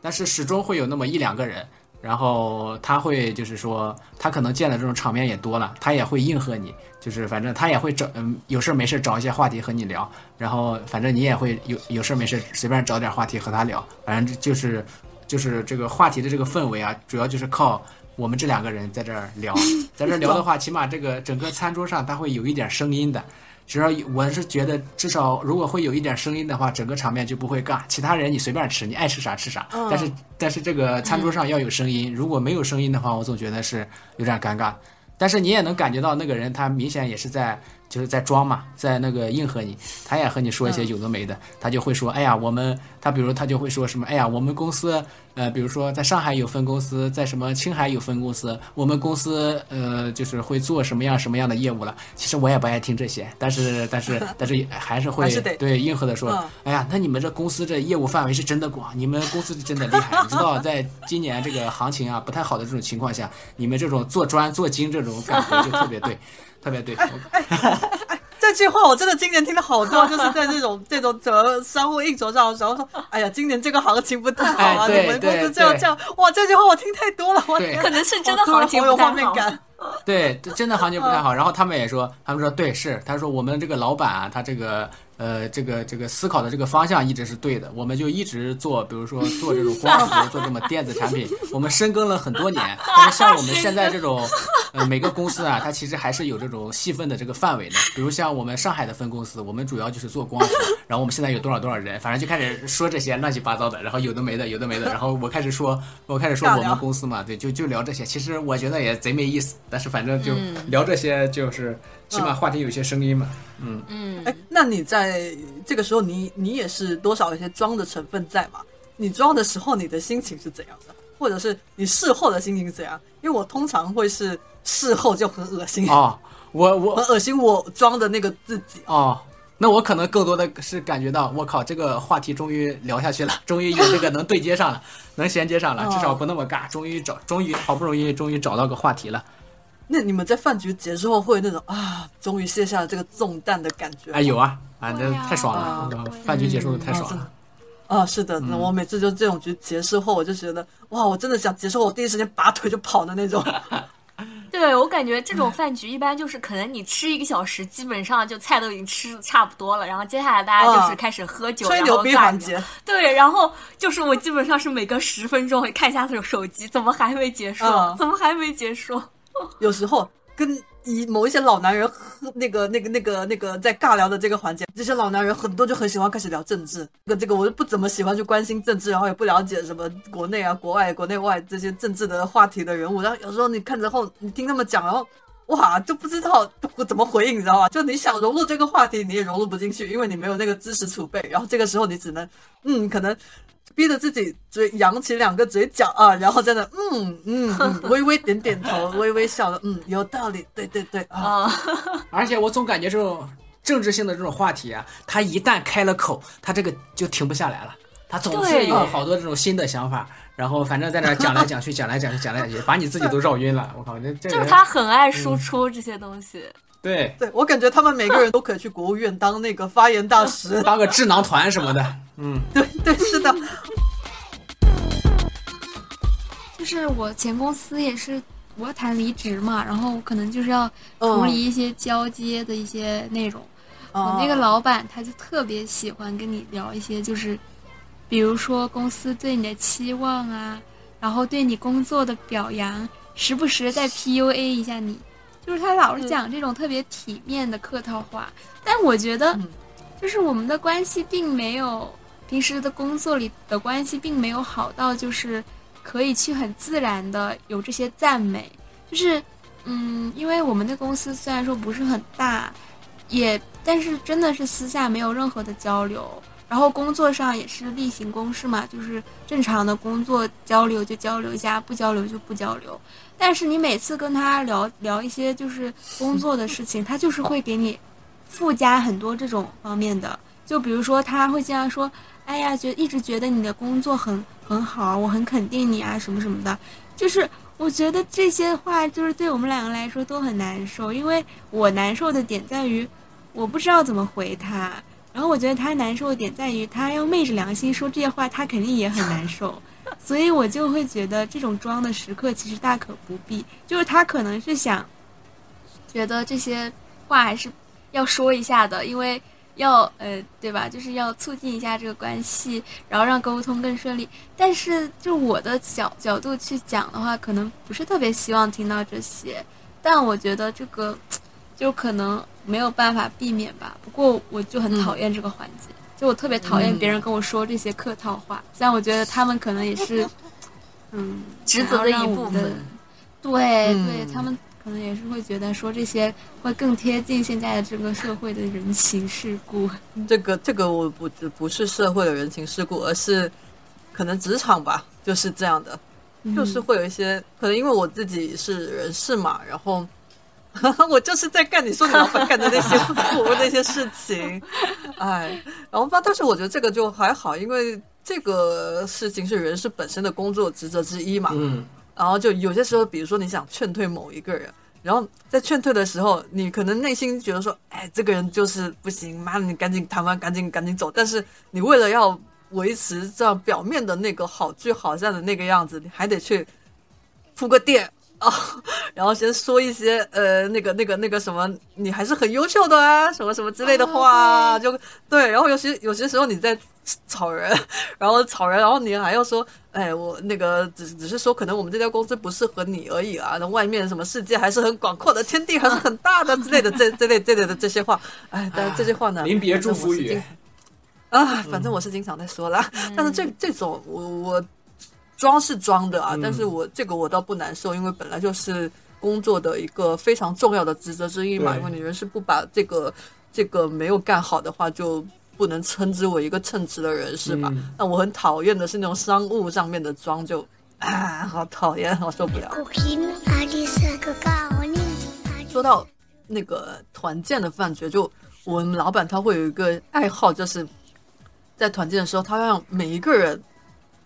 Speaker 5: 但是始终会有那么一两个人，然后他会就是说，他可能见的这种场面也多了，他也会应和你，就是反正他也会找，嗯，有事没事找一些话题和你聊，然后反正你也会有有事没事随便找点话题和他聊，反正就是就是这个话题的这个氛围啊，主要就是靠我们这两个人在这儿聊，在这儿聊的话，起码这个整个餐桌上它会有一点声音的。只要我是觉得，至少如果会有一点声音的话，整个场面就不会尬。其他人你随便吃，你爱吃啥吃啥。但是但是这个餐桌上要有声音，如果没有声音的话，我总觉得是有点尴尬。但是你也能感觉到那个人他明显也是在就是在装嘛，在那个应和你，他也和你说一些有的没的，他就会说，哎呀，我们他比如他就会说什么，哎呀，我们公司呃，比如说在上海有分公司，在什么青海有分公司，我们公司呃就是会做什么样什么样的业务了。其实我也不爱听这些，但是但是 但是还是会对应和的说，
Speaker 2: 嗯
Speaker 5: 哎呀，那你们这公司这业务范围是真的广，你们公司是真的厉害。你知道，在今年这个行情啊不太好的这种情况下，你们这种做专做精这种感觉就特别对，特别对。
Speaker 2: 这句话我真的今年听了好多，就是在这种这种折商务应酬上的时候说，哎呀，今年这个行情不太好啊，你们公司
Speaker 5: 对对
Speaker 2: 这样这样，哇，这句话我听太多了，我
Speaker 3: 可能是真的行情
Speaker 2: 好有
Speaker 3: 不太好。
Speaker 2: 画面感。
Speaker 5: 对，真的行情不太好。然后他们也说，他们说对，是，他说我们这个老板啊，他这个呃，这个这个思考的这个方向一直是对的，我们就一直做，比如说 做这种光伏，做这么电子产品，我们深耕了很多年。但是像我们现在这种，呃，每个公司啊，它其实还是有这种细分的这个范围的。比如像我们上海的分公司，我们主要就是做光伏，然后我们现在有多少多少人，反正就开始说这些乱七八糟的，然后有的没的，有的没的，然后我开始说，我开始说我们公司嘛，对，就就聊这些。其实我觉得也贼没意思，但是反正就聊这些，就是起码话题有些声音嘛，嗯。
Speaker 3: 嗯，
Speaker 2: 哎，那你在这个时候你，你也是多少有些装的成分在嘛？你装的时候，你的心情是怎样的？或者是你事后的心情是怎样？因为我通常会是事后就很恶心，
Speaker 5: 哦，我我
Speaker 2: 很恶心我装的那个自己。
Speaker 5: 哦，那我可能更多的是感觉到，我靠，这个话题终于聊下去了，终于有这个能对接上了，能衔接上了，
Speaker 2: 哦
Speaker 5: 至少不那么尬，终于找，终于好不容易，终于找到个话题了。
Speaker 2: 那你们在饭局结束后会有那种啊，终于卸下了这个重担的感觉吗？
Speaker 5: 哎，有啊，啊，这
Speaker 4: 会啊
Speaker 5: 太爽了
Speaker 2: 啊，
Speaker 5: 那个饭局结束的太爽了。
Speaker 2: 啊，是的，那我每次就这种局结束后，我就觉得哇，我真的想结束后，我第一时间拔腿就跑的那种。
Speaker 3: 对我感觉这种饭局一般就是可能你吃一个小时，基本上就菜都已经吃的差不多了，然后接下来大家就是
Speaker 2: 啊
Speaker 3: 开始喝酒，
Speaker 2: 吹牛逼环节，
Speaker 3: 对，然后就是我基本上是每隔十分钟会看一下手手机，怎么还没结束？
Speaker 2: 嗯
Speaker 3: 怎么还没结束？
Speaker 2: 有时候跟一某一些老男人喝那个那个那个那个在尬聊的这个环节，这些老男人很多就很喜欢开始聊政治。这个这个我就不怎么喜欢去关心政治，然后也不了解什么国内啊、国外、国内外这些政治的话题的人物。然后有时候你看着后，你听他们讲，然后哇，就不知道怎么回应，你知道吗？就你想融入这个话题，你也融入不进去，因为你没有那个知识储备。然后这个时候你只能嗯，可能。逼着自己嘴扬起两个嘴角啊，然后在那嗯嗯嗯微微点点头，微微笑的嗯有道理，对对对啊，
Speaker 3: 啊、
Speaker 5: 而且我总感觉这种政治性的这种话题啊，他一旦开了口，他这个就停不下来了。他总是有好多这种新的想法，然后反正在那讲来讲去，讲来讲去，讲来讲去，把你自己都绕晕了。我靠，这这
Speaker 3: 就是他很爱输出这些东西。
Speaker 5: 对。
Speaker 2: 对我感觉他们每个人都可以去国务院当那个发言大使，
Speaker 5: 当个智囊团什么的，嗯，
Speaker 2: 对对是的，
Speaker 4: 就是我前公司也是我谈离职嘛，然后可能就是要处理一些交接的一些内容。我那个老板他就特别喜欢跟你聊一些，就是比如说公司对你的期望啊，然后对你工作的表扬，时不时再 PUA 一下你，就是他老是讲这种特别体面的客套话。但我觉得
Speaker 2: 嗯，
Speaker 4: 就是我们的关系并没有平时的工作里的关系并没有好到就是可以去很自然的有这些赞美，就是嗯，因为我们的公司虽然说不是很大，也但是真的是私下没有任何的交流，然后工作上也是例行公事嘛，就是正常的工作交流就交流一下，不交流就不交流。但是你每次跟他聊聊一些就是工作的事情，他就是会给你附加很多这种方面的，就比如说他会这样说：“哎呀，觉得一直觉得你的工作很很好，我很肯定你啊，什么什么的。”就是我觉得这些话就是对我们两个来说都很难受，因为我难受的点在于我不知道怎么回他，然后我觉得他难受的点在于他要昧着良心说这些话，他肯定也很难受，所以我就会觉得这种装的时刻其实大可不必，就是他可能是想觉得这些话还是要说一下的，因为。要呃，对吧？就是要促进一下这个关系，然后让沟通更顺利。但是，就我的角角度去讲的话，可能不是特别希望听到这些。但我觉得这个 就可能没有办法避免吧。不过，我就很讨厌这个环节，就我特别讨厌别人跟我说这些客套话。虽然我觉得他们可能也是，嗯，
Speaker 3: 职责的一部分。
Speaker 4: 对、
Speaker 2: 嗯
Speaker 4: 对，他们可能也是会觉得说这些会更贴近现在的这个社会的人情世故。
Speaker 2: 这个这个我不不是社会的人情世故，而是可能职场吧，就是这样的，就是会有一些可能因为我自己是人事嘛，然后 我就是在干你说你老板干的那些 苦那些事情，哎，然后吧，但是我觉得这个就还好，因为这个事情是人事本身的工作职责之一嘛，
Speaker 5: 嗯，
Speaker 2: 然后就有些时候，比如说你想劝退某一个人，然后在劝退的时候，你可能内心觉得说，哎，这个人就是不行，妈的，你赶紧谈完，赶紧赶紧走。但是你为了要维持这样表面的那个好聚好散的那个样子，你还得去铺个垫啊、然后先说一些呃那个那个那个什么，你还是很优秀的啊，什么什么之类的话，就对。然后有些有些时候你在吵人，然后吵人，然后你还要说，哎，我那个只只是说，可能我们这家公司不适合你而已啊，那外面什么世界还是很广阔的，天地还是很大的之类的，这这类这类的这些话，哎，但这些话呢，
Speaker 5: 临别祝福语。
Speaker 2: 啊，反正我是经常在说啦，但是这这种我我装是装的啊，但是我这个我倒不难受，因为本来就是工作的一个非常重要的职责之一嘛。因为你人是不把这个这个没有干好的话，就不能称之为一个称职的人，是吧？那我很讨厌的是那种商务上面的装，就啊，好讨厌，我受不了。说到那个团建的饭局，就我们老板他会有一个爱好，就是。在团建的时候，他让每一个人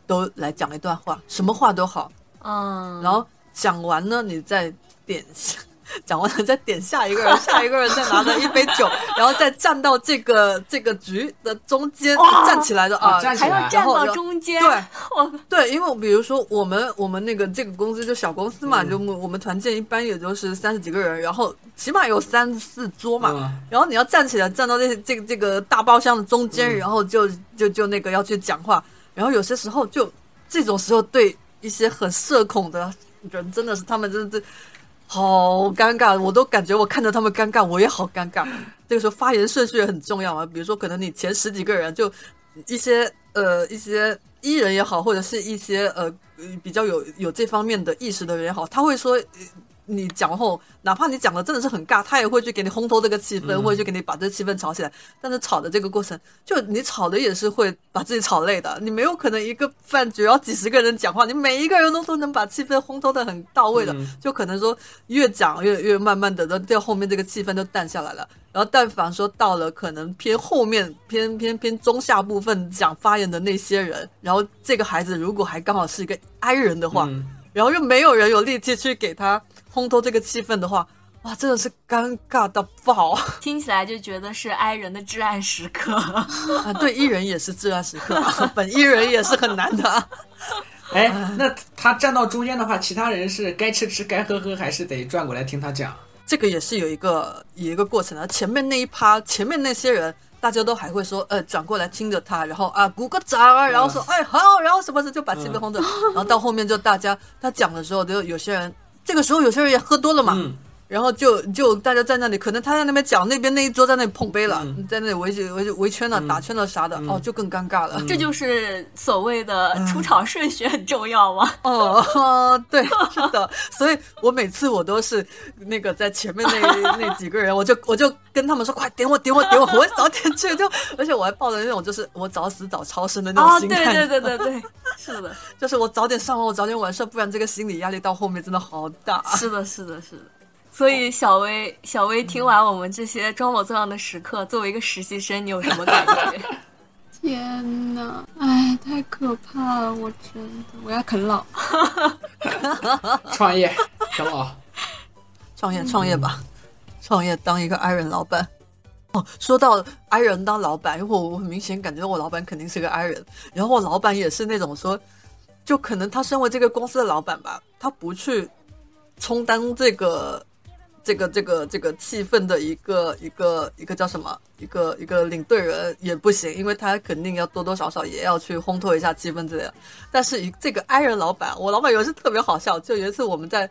Speaker 2: 都来讲一段话，什么话都好，
Speaker 3: 嗯，
Speaker 2: 然后讲完呢，你再点，讲完了再点下一个人，下一个人再拿着一杯酒，然后再站到这个这个局的中间站起来的啊，
Speaker 3: 还要站到中间，
Speaker 2: 对，对，因为比如说我们我们那个这个公司就小公司嘛，就我们团建一般也就是三十几个人，然后。起码有三四桌嘛，然后你要站起来站到这这个这个大包厢的中间，然后就就就那个要去讲话，然后有些时候就这种时候对一些很社恐的人真的是他们真的是好尴尬，我都感觉我看着他们尴尬，我也好尴尬。这个时候发言顺序也很重要啊，比如说可能你前十几个人就一些呃一些艺人也好，或者是一些呃比较有有这方面的意识的人也好，他会说。你讲后，哪怕你讲的真的是很尬，他也会去给你烘托这个气氛，或者去给你把这个气氛炒起来。但是吵的这个过程，就你吵的也是会把自己吵累的。你没有可能一个饭局要几十个人讲话，你每一个人都都能把气氛烘托的很到位的，就可能说越讲越越慢慢的，到后面这个气氛就淡下来了。然后但凡说到了可能偏后面偏偏偏中下部分讲发言的那些人，然后这个孩子如果还刚好是一个 I 人的话，然后又没有人有力气去给他。烘托这个气氛的话，哇，真的是尴尬到爆！
Speaker 3: 听起来就觉得是 I 人的至暗时刻 啊，
Speaker 2: 对，E 人也是至暗时刻，本 E 人也是很难的。
Speaker 5: 哎，那他站到中间的话，其他人是该吃吃该喝喝，还是得转过来听他讲？
Speaker 2: 这个也是有一个有一个过程的。前面那一趴，前面那些人，大家都还会说，呃，转过来听着他，然后啊，鼓个掌啊，然后说，哎，好，然后什么事就把气氛烘着，然后到后面就大家他讲的时候，就有些人。这个时候有些人也喝多了嘛，然后就就大家在那里，可能他在那边讲，那边那一桌在那里碰杯了，在那里围围围圈了、打圈了啥的，哦，就更尴尬了。
Speaker 3: 这就是所谓的出场顺序很重要吗？
Speaker 2: 哦，对，是的。所以我每次我都是那个在前面那那几个人，我就我就跟他们说，快点我点我点我，我早点去。就而且我还抱着那种就是我早死早超生的那种心态。
Speaker 3: 对对对对对，是的，
Speaker 2: 就是我早点上完，我早点完事，不然这个心理压力到后面真的好大。
Speaker 3: 是的，是的，是的。所以小薇，小薇听完我们这些装模作样的时刻，作为一个实习生，你有什么感觉？
Speaker 4: 天呐，哎，太可怕了！我真的，我要啃老，
Speaker 5: 创业，啃老，
Speaker 2: 创业，创业吧，创业当一个 i 人老板。哦，说到 i 人当老板，因为我我很明显感觉我老板肯定是个 i 人，然后我老板也是那种说，就可能他身为这个公司的老板吧，他不去充当这个。这个这个这个气氛的一个一个一个叫什么？一个一个领队人也不行，因为他肯定要多多少少也要去烘托一下气氛之类的。但是一这个 I 人老板，我老板有一次特别好笑，就有一次我们在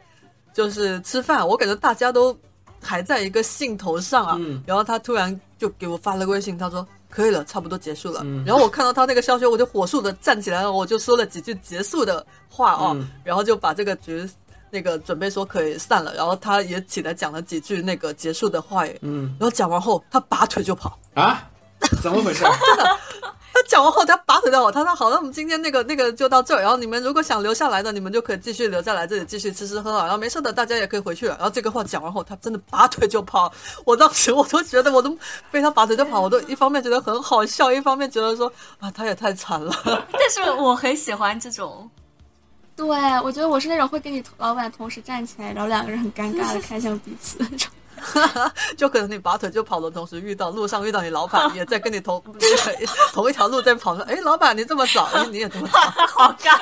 Speaker 2: 就是吃饭，我感觉大家都还在一个兴头上啊，然后他突然就给我发了个微信，他说可以了，差不多结束了。然后我看到他那个消息，我就火速的站起来了，我就说了几句结束的话哦，然后就把这个局。那个准备说可以散了，然后他也起来讲了几句那个结束的话，嗯，然后讲完后他拔腿就跑
Speaker 5: 啊，怎么回事？
Speaker 2: 真的，他讲完后他拔腿就跑，他说好，那我们今天那个那个就到这儿，然后你们如果想留下来的，你们就可以继续留下来这里继续吃吃喝喝，然后没事的大家也可以回去了。然后这个话讲完后，他真的拔腿就跑，我当时我都觉得我都被他拔腿就跑，我都一方面觉得很好笑，一方面觉得说啊他也太惨了。
Speaker 3: 但是我很喜欢这种。
Speaker 4: 对，我觉得我是那种会跟你老板同时站起来，然后两个人很尴尬的看向彼此那种。
Speaker 2: 就可能你拔腿就跑的同时遇到路上遇到你老板也在跟你同 同一条路在跑，说：“哎，老板你这么早，哎，你也这么早。
Speaker 3: 好尬。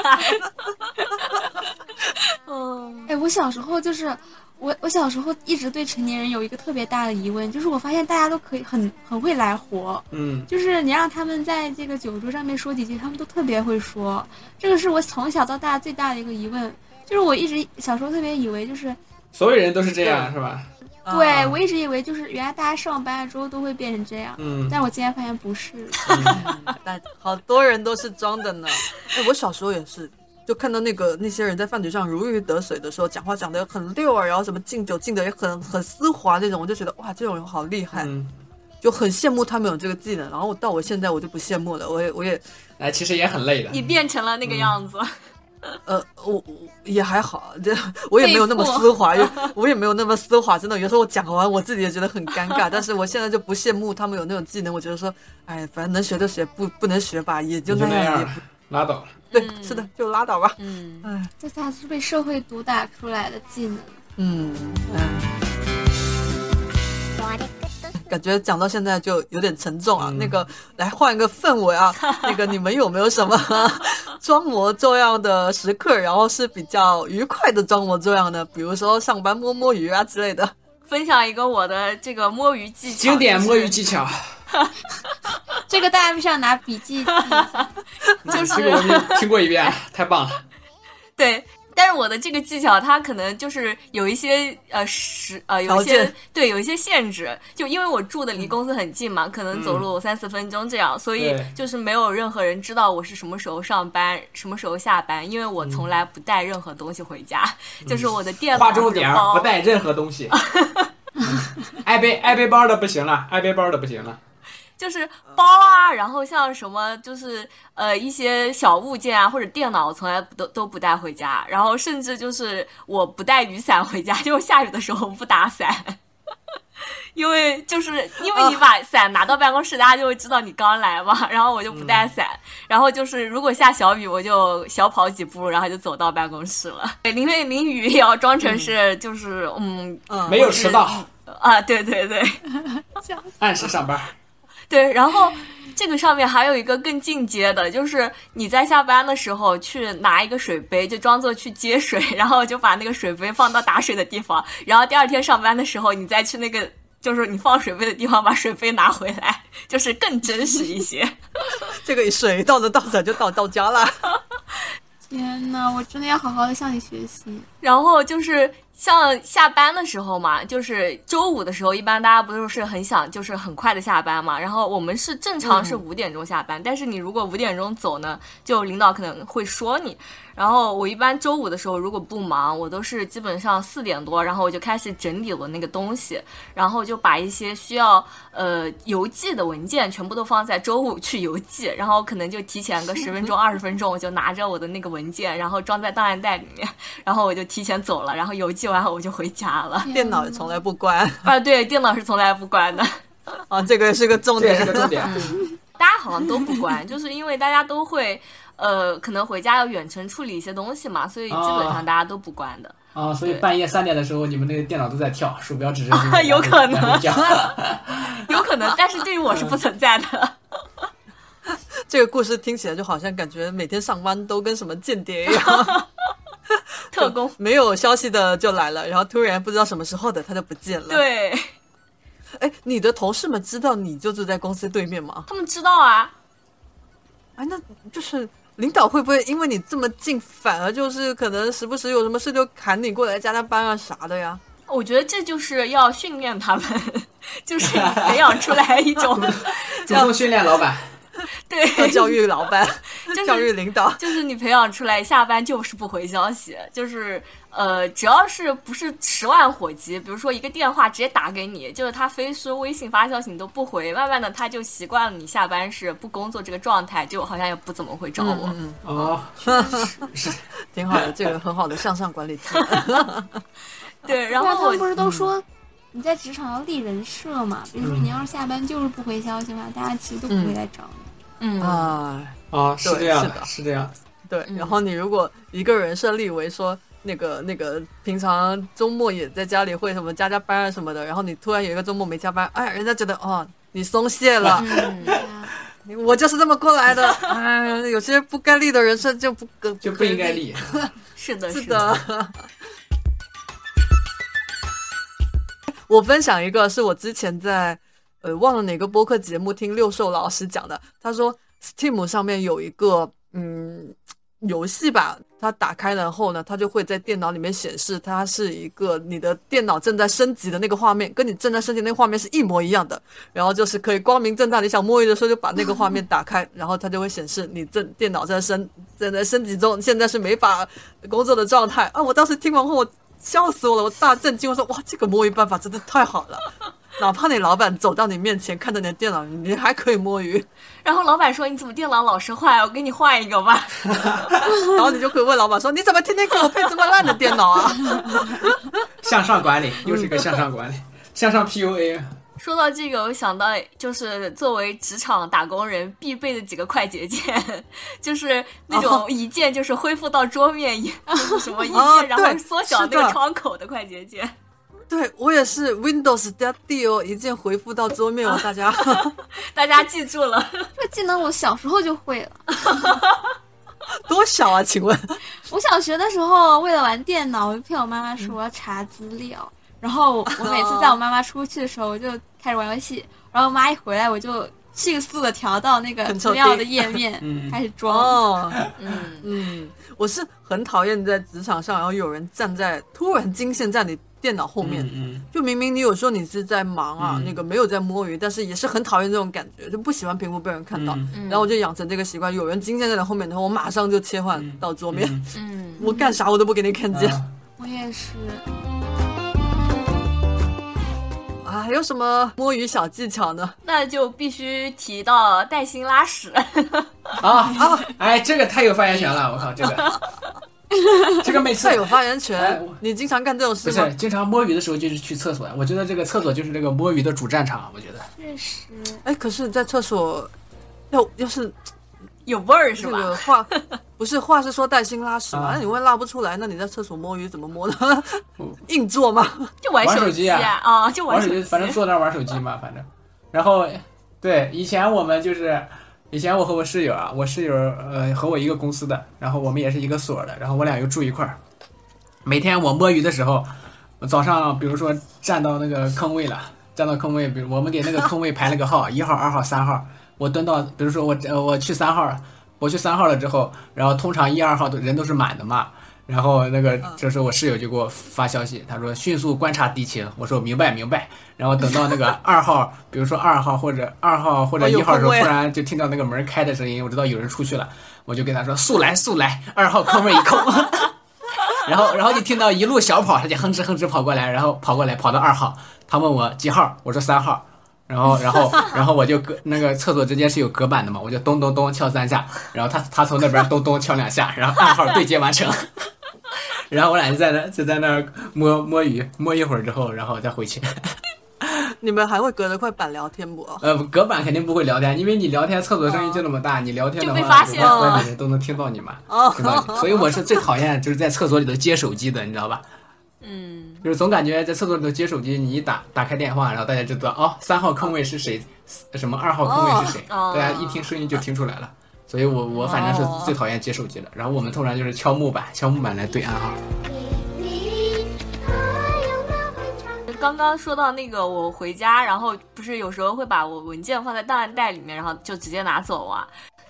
Speaker 4: 我小时候就是我，我小时候一直对成年人有一个特别大的疑问，就是我发现大家都可以很很会来活，
Speaker 5: 嗯，
Speaker 4: 就是你让他们在这个酒桌上面说几句，他们都特别会说。这个是我从小到大最大的一个疑问，就是我一直小时候特别以为就是，
Speaker 5: 所有人都是这样，是吧？
Speaker 4: 对我一直以为就是原来大家上班了之后都会变成这样，
Speaker 5: 嗯，
Speaker 4: 但我今天发现不是。
Speaker 2: 但好多人都是装的呢。哎，我小时候也是，就看到那个那些人在饭局上如鱼得水的时候，讲话讲的很溜啊，然后什么敬酒敬的也很很丝滑那种，我就觉得哇，这种人好厉害，
Speaker 5: 嗯，
Speaker 2: 就很羡慕他们有这个技能。然后到我现在我就不羡慕了，我也我也
Speaker 5: 哎，其实也很累的。
Speaker 3: 你变成了那个样子。
Speaker 2: 呃，我我也还好，这我也没有那么丝滑，又我也没有那么丝滑，真的，有时候我讲完我自己也觉得很尴尬。但是我现在就不羡慕他们有那种技能，我觉得说，哎，反正能学就学，不不能学吧，也就
Speaker 5: 就那
Speaker 2: 样，
Speaker 5: 拉倒
Speaker 2: 对，是的，就拉倒吧。
Speaker 3: 嗯，
Speaker 2: 哎，
Speaker 4: 这才是被社会毒打出来的技能。
Speaker 2: 嗯，哎，感觉讲到现在就有点沉重啊。
Speaker 5: 嗯
Speaker 2: 那个，来换一个氛围啊。那个，你们有没有什么 装模作样的时刻？然后是比较愉快的装模作样的，比如说上班摸摸鱼啊之类的。
Speaker 3: 分享一个我的这个摸鱼技巧，
Speaker 5: 经典摸鱼
Speaker 3: 就是
Speaker 5: 技巧，
Speaker 4: 这个大家必须要拿笔 记。
Speaker 3: 就是
Speaker 5: 这个我们听过一遍，太棒了。
Speaker 3: 对，但是我的这个技巧，它可能就是有一些呃时呃有一些对有一些限制，就因为我住的离公司很近嘛，可能走路三四分钟这样，所以就是没有任何人知道我是什么时候上班，什么时候下班，因为我从来不带任何东西回家，就是我的电脑、
Speaker 5: 划重点不带任何东西。爱背爱背包的不行了，爱背包的不行了。
Speaker 3: 就是包啊，然后像什么就是呃一些小物件啊，或者电脑，我从来不都都不带回家。然后甚至就是我不带雨伞回家，就下雨的时候不打伞，因为就是因为你把伞拿到办公室，大家就会知道你刚来嘛。然后我就不带伞，然后就是如果下小雨，我就小跑几步，然后就走到办公室了。对，淋雨淋雨也要装成是就是嗯
Speaker 2: 嗯，
Speaker 5: 没有迟到，
Speaker 3: 啊，对对对。
Speaker 5: 按时上班。
Speaker 3: 对，然后这个上面还有一个更进阶的，就是你在下班的时候去拿一个水杯，就装作去接水，然后就把那个水杯放到打水的地方，然后第二天上班的时候，你再去那个就是你放水杯的地方把水杯拿回来，就是更真实一些。
Speaker 2: 这个水倒着倒着就倒到家了。
Speaker 4: 天呐，我真的要好好的向你学习。
Speaker 3: 然后就是像下班的时候嘛，就是周五的时候，一般大家不都是很想就是很快的下班嘛。然后我们是正常是五点钟下班，但是你如果五点钟走呢，就领导可能会说你。然后我一般周五的时候如果不忙，我都是基本上四点多，然后我就开始整理我那个东西，然后就把一些需要呃邮寄的文件全部都放在周五去邮寄，然后可能就提前个十分钟二十分钟，我就拿着我的那个文件，然后装在档案袋里面，然后我就提前走了，然后邮寄完后我就回家了。
Speaker 2: 电脑也从来不关
Speaker 3: 啊，对，电脑是从来不关的，
Speaker 2: 啊，这个是个重点。
Speaker 5: 是个重点。
Speaker 3: 大家好像都不关，就是因为大家都会呃可能回家要远程处理一些东西嘛，所以基本上大家都不关的。
Speaker 5: 啊，所以半夜三点的时候，你们那个电脑都在跳，鼠标指着
Speaker 3: 有可能 有可能，但是对于我是不存在的。
Speaker 2: 这个故事听起来就好像感觉每天上班都跟什么间谍一样，
Speaker 3: 特工，
Speaker 2: 没有消息的就来了，然后突然不知道什么时候的他就不见了。，
Speaker 3: 对
Speaker 2: 哎，你的同事们知道你就住在公司对面吗？
Speaker 3: 他们知道啊，
Speaker 2: 哎，那就是领导会不会因为你这么近，反而就是可能时不时有什么事就喊你过来加加班啊啥的呀？
Speaker 3: 我觉得这就是要训练他们，就是培养出来一种
Speaker 5: 主动训练老板。
Speaker 3: 对，
Speaker 2: 要教育老板，
Speaker 3: 就是
Speaker 2: 教育领导。
Speaker 3: 就是你培养出来下班就是不回消息，就是呃，只要是不是十万火急，比如说一个电话直接打给你，就是他非说、微信发消息你都不回，慢慢的他就习惯了你下班是不工作这个状态，就好像也不怎么会找我。
Speaker 2: 嗯，
Speaker 5: 哦，
Speaker 2: 挺好的，这个很好的向上管理体。
Speaker 3: 对，然后我
Speaker 4: 他们不是都说你在职场要立人设嘛？比如说你要是下班就是不回消息的话，大家其实都不会来找你。
Speaker 3: 嗯
Speaker 2: 啊，
Speaker 5: 啊，是这样
Speaker 2: 是的
Speaker 5: 是这样。
Speaker 2: 对。
Speaker 3: 嗯
Speaker 2: 然后你如果一个人设立为说那个那个平常周末也在家里会什么加加班啊什么的，然后你突然有一个周末没加班，哎，人家觉得哦你松懈了，我就是这么过来的，哎，有些不该立的人生就不跟
Speaker 5: 就不应该。立。
Speaker 3: 是的，
Speaker 2: 是
Speaker 3: 的，
Speaker 2: 的。我分享一个，是我之前在呃忘了哪个播客节目听六兽老师讲的。他说 Steam 上面有一个嗯游戏吧，它打开了后呢，它就会在电脑里面显示它是一个你的电脑正在升级的那个画面，跟你正在升级那个画面是一模一样的。然后就是可以光明正大，你想摸鱼的时候就把那个画面打开，然后它就会显示你正电脑在升正在升级中，现在是没法工作的状态啊！我当时听完后，我笑死我了，我大震惊，我说哇，这个摸鱼办法真的太好了。哪怕你老板走到你面前看着你的电脑，你还可以摸鱼，
Speaker 3: 然后老板说：“你怎么电脑老是坏？我给你换一个吧。
Speaker 2: 然后你就可以问老板说：“你怎么天天给我配这么烂的电脑啊
Speaker 5: 向上管理又是一个向上管理，向上 PUA。”
Speaker 3: 说到这个，我想到就是作为职场打工人必备的几个快捷键，就是那种
Speaker 2: 哦
Speaker 3: 一键就是恢复到桌面，一就是什么一
Speaker 2: 哦
Speaker 3: 键然后缩小那个窗口的快捷键。
Speaker 2: 对我也是 Windows 加 D 哦，一键回复到桌面哦，大家。
Speaker 3: 大家记住了，
Speaker 4: 这个技能我小时候就会了。
Speaker 2: 多小啊？请问？
Speaker 4: 我小学的时候，为了玩电脑，我就骗我妈妈说我要查资料。然后我每次在我妈妈出去的时候，我就开始玩游戏。然后我妈一回来，我就迅速的调到那个
Speaker 2: 很丑
Speaker 4: 资料的页面
Speaker 5: 嗯，
Speaker 4: 开始装。
Speaker 2: 哦，
Speaker 3: 嗯，
Speaker 2: 嗯，我是很讨厌在职场上，然后有人站在突然惊现在你电脑后面。
Speaker 5: 嗯
Speaker 2: 就明明你有时候你是在忙啊，
Speaker 5: 嗯
Speaker 2: 那个没有在摸鱼，但是也是很讨厌这种感觉，就不喜欢屏幕被人看到。
Speaker 5: 嗯
Speaker 2: 然后我就养成这个习惯，有人惊现在你后面的话，我马上就切换到桌面，
Speaker 3: 嗯，
Speaker 2: 我干啥我都不给你看见。
Speaker 5: 啊
Speaker 4: 我也是。
Speaker 2: 啊，还有什么摸鱼小技巧呢？
Speaker 3: 那就必须提到带薪拉屎。
Speaker 5: 啊啊！哎，这个太有发言权了，我靠，这个 这个每次
Speaker 2: 太有发言
Speaker 5: 哎
Speaker 2: 权
Speaker 5: 我，
Speaker 2: 你经常干这种事吗
Speaker 5: 不是？经常摸鱼的时候就是去厕所，我觉得这个厕所就是这个摸鱼的主战场，我觉得。
Speaker 4: 确实，
Speaker 2: 哎，可是，在厕所，要要是
Speaker 3: 有味儿是
Speaker 2: 这
Speaker 3: 吧？
Speaker 2: 个话，不是话是说带薪拉屎嘛？
Speaker 5: 啊
Speaker 2: 那你问拉不出来，那你在厕所摸鱼怎么摸的？硬坐吗？
Speaker 3: 就玩
Speaker 5: 玩手
Speaker 3: 机
Speaker 5: 机啊
Speaker 3: 啊，就
Speaker 5: 玩手机，反正坐那玩手机嘛，反正。然后，对，以前我们就是，以前我和我室友啊，我室友呃和我一个公司的，然后我们也是一个所的，然后我俩又住一块儿。每天我摸鱼的时候，早上比如说站到那个坑位了，站到坑位，比如我们给那个坑位排了个号，一号、二号、三号，我蹲到，比如说我我去三号，我去三号了之后，然后通常一二号的人都是满的嘛。然后那个这时候我室友就给我发消息，他说迅速观察敌情，我说明白明白。然后等到那个 二号，比如说二号或者二号或者一号的时候，突然就听到那个门开的声音，我知道有人出去了，我就跟他说速来速来，二号空门一空。然后然后就听到一路小跑，他就哼哧哼哧跑过来，然后跑过来跑到二号，他问我几号，我说三号。然后，然后，然后我就隔那个厕所之间是有隔板的嘛，我就咚咚咚敲三下，然后他他从那边咚咚敲两下，然后暗号对接完成，然后我俩就在那就在那儿摸摸鱼，摸一会儿之后，然后再回去。
Speaker 2: 你们还会隔着块板聊天不？
Speaker 5: 呃，隔板肯定不会聊天，因为你聊天厕所声音就那么大，你聊天的话，
Speaker 3: 就被发现
Speaker 5: 外面人都能听到你嘛，
Speaker 2: 哦。
Speaker 5: 所以我是最讨厌就是在厕所里头接手机的，你知道吧？
Speaker 3: 嗯，
Speaker 5: 就是总感觉在厕所里头接手机，你一打打开电话，然后大家就知道哦，三号坑位是谁，什么二号坑位是谁，
Speaker 3: 哦
Speaker 5: 大家一听声音就听出来了。所以我我反正是最讨厌接手机的。然后我们通常就是敲木板，敲木板来对暗号。
Speaker 3: 刚刚说到那个，我回家，然后不是有时候会把我文件放在档案袋里面，然后就直接拿走啊。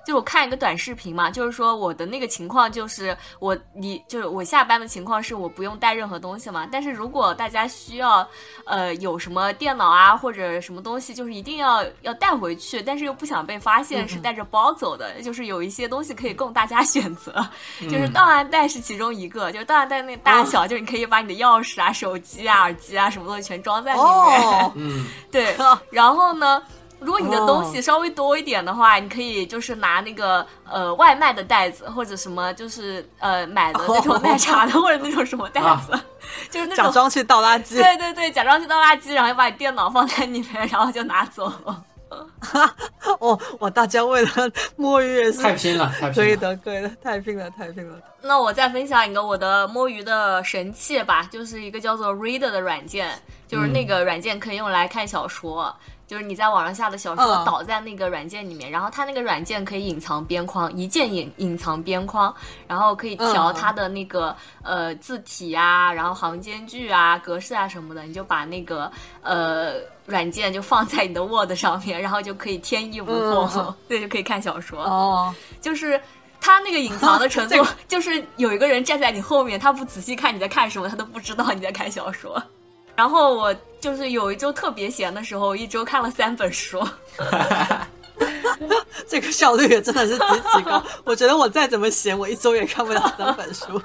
Speaker 3: 就我看一个短视频嘛，就是说我的那个情况就是我你就是我下班的情况是我不用带任何东西嘛，但是如果大家需要呃有什么电脑啊或者什么东西，就是一定要要带回去，但是又不想被发现是带着包走的，就是有一些东西可以供大家 选择，就是档案袋是其中一个，就是档案袋那大小，就是你可以把你的钥匙啊、手机啊、耳机啊什么东西全装在里面。
Speaker 2: 哦，
Speaker 5: 嗯，
Speaker 3: 对，然后呢，如果你的东西稍微多一点的话，你可以就是拿那个呃外卖的袋子，或者什么就是呃买的那种奶茶的，或者那种什么袋子，就是那种。
Speaker 2: 假装去倒垃圾。
Speaker 3: 对对对，假装去倒垃圾，然后把你电脑放在里面，然后就拿走。
Speaker 2: 哈 哦，哇，大家为了摸鱼也是
Speaker 5: 太拼了，太拼了。
Speaker 2: 可以的，可以的，太拼了，太拼了。
Speaker 3: 那我再分享一个我的摸鱼的神器吧，就是一个叫做 Reader 的软件，就是那个软件可以用来看小说。就是你在网上下的小说
Speaker 2: 嗯
Speaker 3: 导在那个软件里面，然后它那个软件可以隐藏边框，一键隐隐藏边框，然后可以调
Speaker 2: 嗯
Speaker 3: 它的那个、呃字体啊，然后行间距啊、格式啊什么的，你就把那个呃软件就放在你的 Word 上面，然后就可以天衣无缝，
Speaker 2: 嗯
Speaker 3: 对，就可以看小说。
Speaker 2: 哦，
Speaker 3: 就是他那个隐藏的程度，就是有一个人站在你后面，他不仔细看你在看什么，他都不知道你在看小说。然后我就是有一周特别闲的时候，一周看了三本书。
Speaker 2: 这个效率也真的是极其高。我觉得我再怎么闲，我一周也看不了三本书。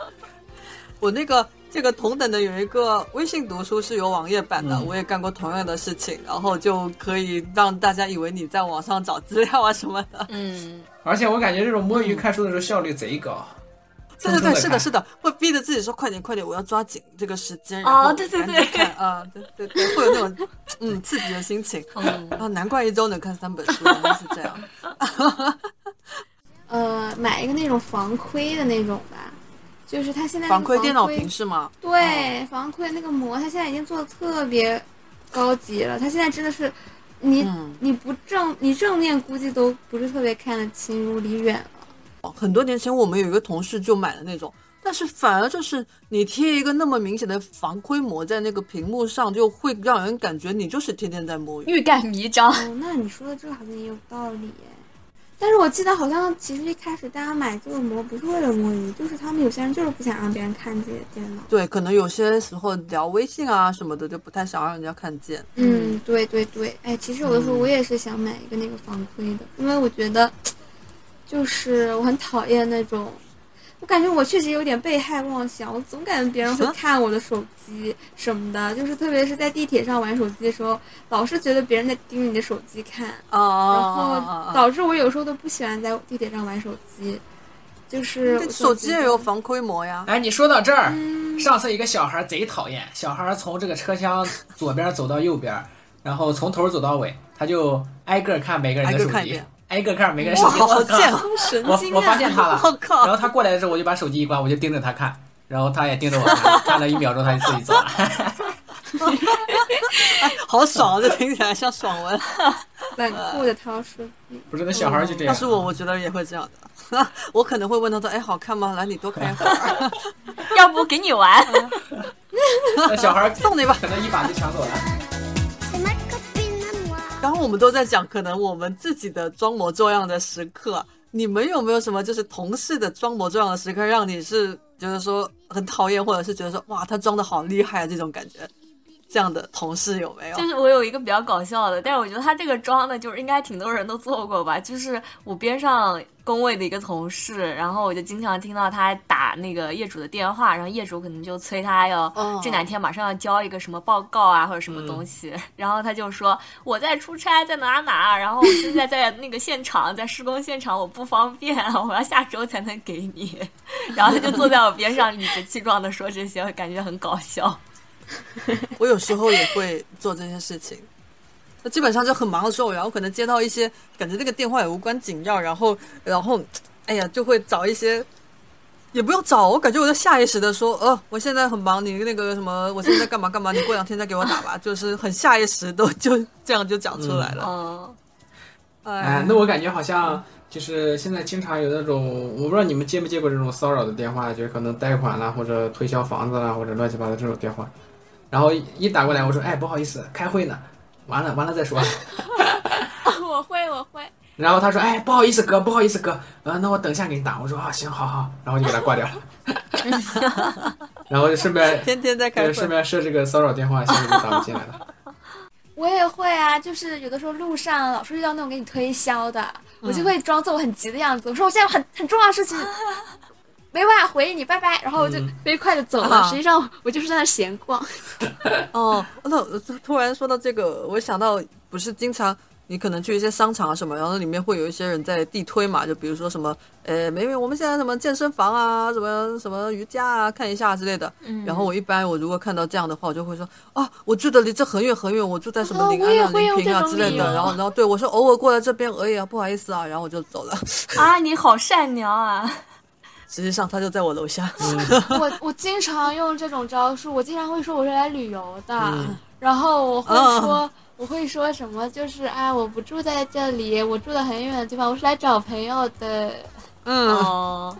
Speaker 2: 我那个这个同等的有一个微信读书是有网页版的，
Speaker 5: 嗯
Speaker 2: 我也干过同样的事情，然后就可以让大家以为你在网上找资料啊什么的。
Speaker 3: 嗯，
Speaker 5: 而且我感觉这种摸鱼看书的时候效率贼高。
Speaker 2: 对对对，是的，是的，会逼着自己说快点快点，我要抓紧这个时间，
Speaker 3: 哦
Speaker 2: 然后
Speaker 3: 对对
Speaker 2: 赶紧
Speaker 3: 对
Speaker 2: 看啊，对对对，会有那种嗯刺激的心情。
Speaker 3: 嗯
Speaker 2: 啊，难怪一周能看三本书，原来是这样。
Speaker 4: 呃，买一个那种防窥的那种吧，就是它现在
Speaker 2: 防窥电脑屏是吗？
Speaker 4: 对，防窥那个膜，它现在已经做的特别高级了。它现在真的是，你、
Speaker 2: 嗯
Speaker 4: 你不正你正面估计都不是特别看得清，如离远了。
Speaker 2: 很多年前我们有一个同事就买了那种，但是反而就是你贴一个那么明显的防窥膜在那个屏幕上，就会让人感觉你就是天天在摸鱼。
Speaker 3: 欲盖弥彰。
Speaker 4: 哦，那你说的这个好像也有道理耶。但是我记得好像其实一开始大家买这个膜不是为了摸鱼，就是他们有些人就是不想让别人看自己的电脑。
Speaker 2: 对，可能有些时候聊微信啊什么的，就不太想让人家看见。
Speaker 4: 嗯，对对对，哎，其实有的时候我也是想买一个那个防窥的，因为我觉得，就是我很讨厌那种，我感觉我确实有点被害妄想，我总感觉别人会看我的手机什么的，就是特别是在地铁上玩手机的时候，老是觉得别人在盯着你的手机看，
Speaker 2: 啊
Speaker 4: 然后导致我有时候都不喜欢在地铁上玩手机，就是
Speaker 2: 手机也有防窥膜呀。
Speaker 5: 哎，你说到这儿，
Speaker 4: 嗯。
Speaker 5: 上次一个小孩贼讨厌，小孩从这个车厢左边走到右边，然后从头走到尾，他就挨个看每个人的手机
Speaker 2: 挨个看
Speaker 5: 每个人手
Speaker 2: 哇，
Speaker 5: 机。
Speaker 2: 好
Speaker 5: 我靠
Speaker 2: 贱！
Speaker 4: 神经
Speaker 5: 我我发
Speaker 4: 啊！
Speaker 5: 现他了，
Speaker 2: 我靠
Speaker 5: 然后他过来的时候，我就把手机一关，我就盯着他看，然后他也盯着我看，看了一秒钟，他就自己走了。
Speaker 2: 好爽啊！这听起来像爽文。
Speaker 4: 冷酷的掏视频。
Speaker 5: 不是，那小孩就这样。
Speaker 2: 要是我，我觉得也会这样的。我可能会问他说：“哎，好看吗？来，你多看一会儿，
Speaker 3: 要不给你玩？
Speaker 5: 那小孩
Speaker 2: 送你吧。
Speaker 5: 可能一把就抢走了。
Speaker 2: 刚刚我们都在讲可能我们自己的装模作样的时刻，你们有没有什么就是同事的装模作样的时刻，让你是觉得说很讨厌，或者是觉得说哇他装的好厉害啊这种感觉？这样的同事有没有？
Speaker 3: 就是我有一个比较搞笑的，但是我觉得他这个装的，就是应该挺多人都做过吧。就是我边上工位的一个同事，然后我就经常听到他打那个业主的电话，然后业主可能就催他要
Speaker 2: 哦
Speaker 3: 这两天马上要交一个什么报告啊或者什么东西，然后他就说我在出差，在哪哪，然后我现在在那个现场，在施工现场，我不方便，我要下周才能给你。然后他就坐在我边上，理直气壮的说这些，我感觉很搞笑。
Speaker 2: 我有时候也会做这些事情。那基本上就很忙的时候，然后可能接到一些感觉这个电话也无关紧要，然后然后哎呀就会找一些，也不用找，我感觉我就下意识的说，呃，我现在很忙，你那个什么，我现在干嘛干嘛，你过两天再给我打吧，就是很下意识都就这样就讲出来了。
Speaker 3: 嗯，
Speaker 5: 哎
Speaker 2: 哎，，
Speaker 5: 那我感觉好像就是现在经常有那种，我不知道你们接没接过这种骚扰的电话，就是可能贷款啦，或者推销房子啦，或者乱七八糟这种电话。然后一打过来，我说：“哎，不好意思，开会呢，完了完了再说。
Speaker 4: 我会，我会。”
Speaker 5: 然后他说：“哎，不好意思哥，不好意思哥，呃，那我等一下给你打。”我说：“啊，行，好好。”然后就给他挂掉了。然后就顺便
Speaker 2: 天天在开
Speaker 5: 会顺，便设这个骚扰电话，现在就打不进来了。
Speaker 4: 我也会啊，就是有的时候路上老是遇到那种给你推销的，我就会装作我很急的样子，我说我现在有很很重要的事情，没办法回你，拜拜，然后我就
Speaker 5: 嗯
Speaker 4: 飞快的走了。
Speaker 2: 啊
Speaker 4: 实际上我就是在那闲逛。
Speaker 2: 哦，那我突然说到这个，我想到不是经常你可能去一些商场啊什么，然后里面会有一些人在地推嘛，就比如说什么，呃，美美，我们现在什么健身房啊，什么什么瑜伽啊，看一下之类的。
Speaker 3: 嗯
Speaker 2: 然后我一般我如果看到这样的话，我就会说，啊，我住的离这很远很远，我住在什么
Speaker 4: 哦
Speaker 2: 临安啊、临平啊之类的。然后然后对我说偶尔过来这边而已啊，不好意思啊，然后我就走了。
Speaker 3: 啊，你好善良啊！
Speaker 2: 实际上他就在我楼下。
Speaker 4: 我我经常用这种招数，我经常会说我是来旅游的，
Speaker 5: 嗯
Speaker 4: 然后我会
Speaker 2: 嗯
Speaker 4: 说、我会说什么，就是哎，我不住在这里，我住的很远的地方，我是来找朋友的。
Speaker 2: 嗯，
Speaker 3: 哦，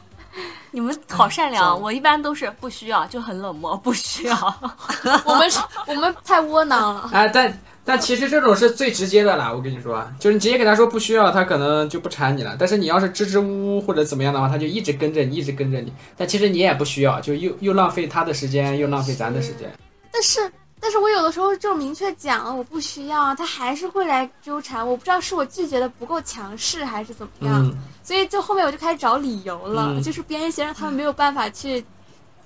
Speaker 3: 你们好善良，
Speaker 2: 装
Speaker 3: 我一般都是不需要，就很冷漠，不需要。
Speaker 4: 我们是我们太窝囊了。
Speaker 5: 哎，但但其实这种是最直接的啦，我跟你说，就是你直接给他说不需要，他可能就不缠你了。但是你要是支支吾吾或者怎么样的话，他就一直跟着你，一直跟着你。但其实你也不需要，就又又浪费他的时间，又浪费咱的时间。
Speaker 4: 但是，但是我有的时候就明确讲了我不需要啊，他还是会来纠缠。我不知道是我拒绝的不够强势，还是怎么样，
Speaker 5: 嗯，
Speaker 4: 所以就后面我就开始找理由了，
Speaker 5: 嗯
Speaker 4: 就是编一些让他们没有办法去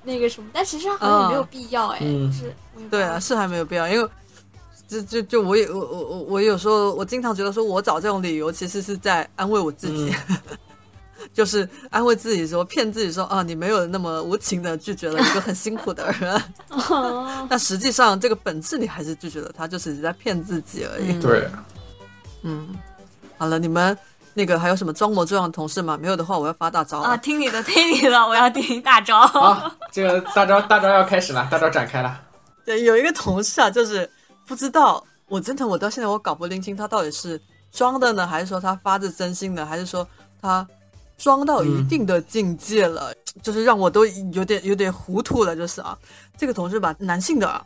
Speaker 4: 那个什么，但其实好像也没有必要哎，
Speaker 5: 嗯
Speaker 4: 就是
Speaker 2: 对啊，是还没有必要，因为就就就我也我我我我有时候我经常觉得说我找这种理由其实是在安慰我自己，就是安慰自己说骗自己说啊你没有那么无情的拒绝了一个很辛苦的人，
Speaker 4: 哦
Speaker 2: 但实际上这个本质你还是拒绝了他，就是在骗自己而已。
Speaker 3: 嗯
Speaker 5: 对，
Speaker 2: 嗯，好了，你们那个还有什么装模作样的同事吗？没有的话我要发大招了。
Speaker 3: 啊，听你的，听你的，我要听大招。
Speaker 5: 好，这个大招大招要开始了，大招展开了。
Speaker 2: 对，有一个同事啊，就是不知道，我真的我到现在我搞不拎清他到底是装的呢，还是说他发自真心的，还是说他装到一定的境界了，就是让我都有点有点糊涂了，就是啊，这个同事吧，男性的啊。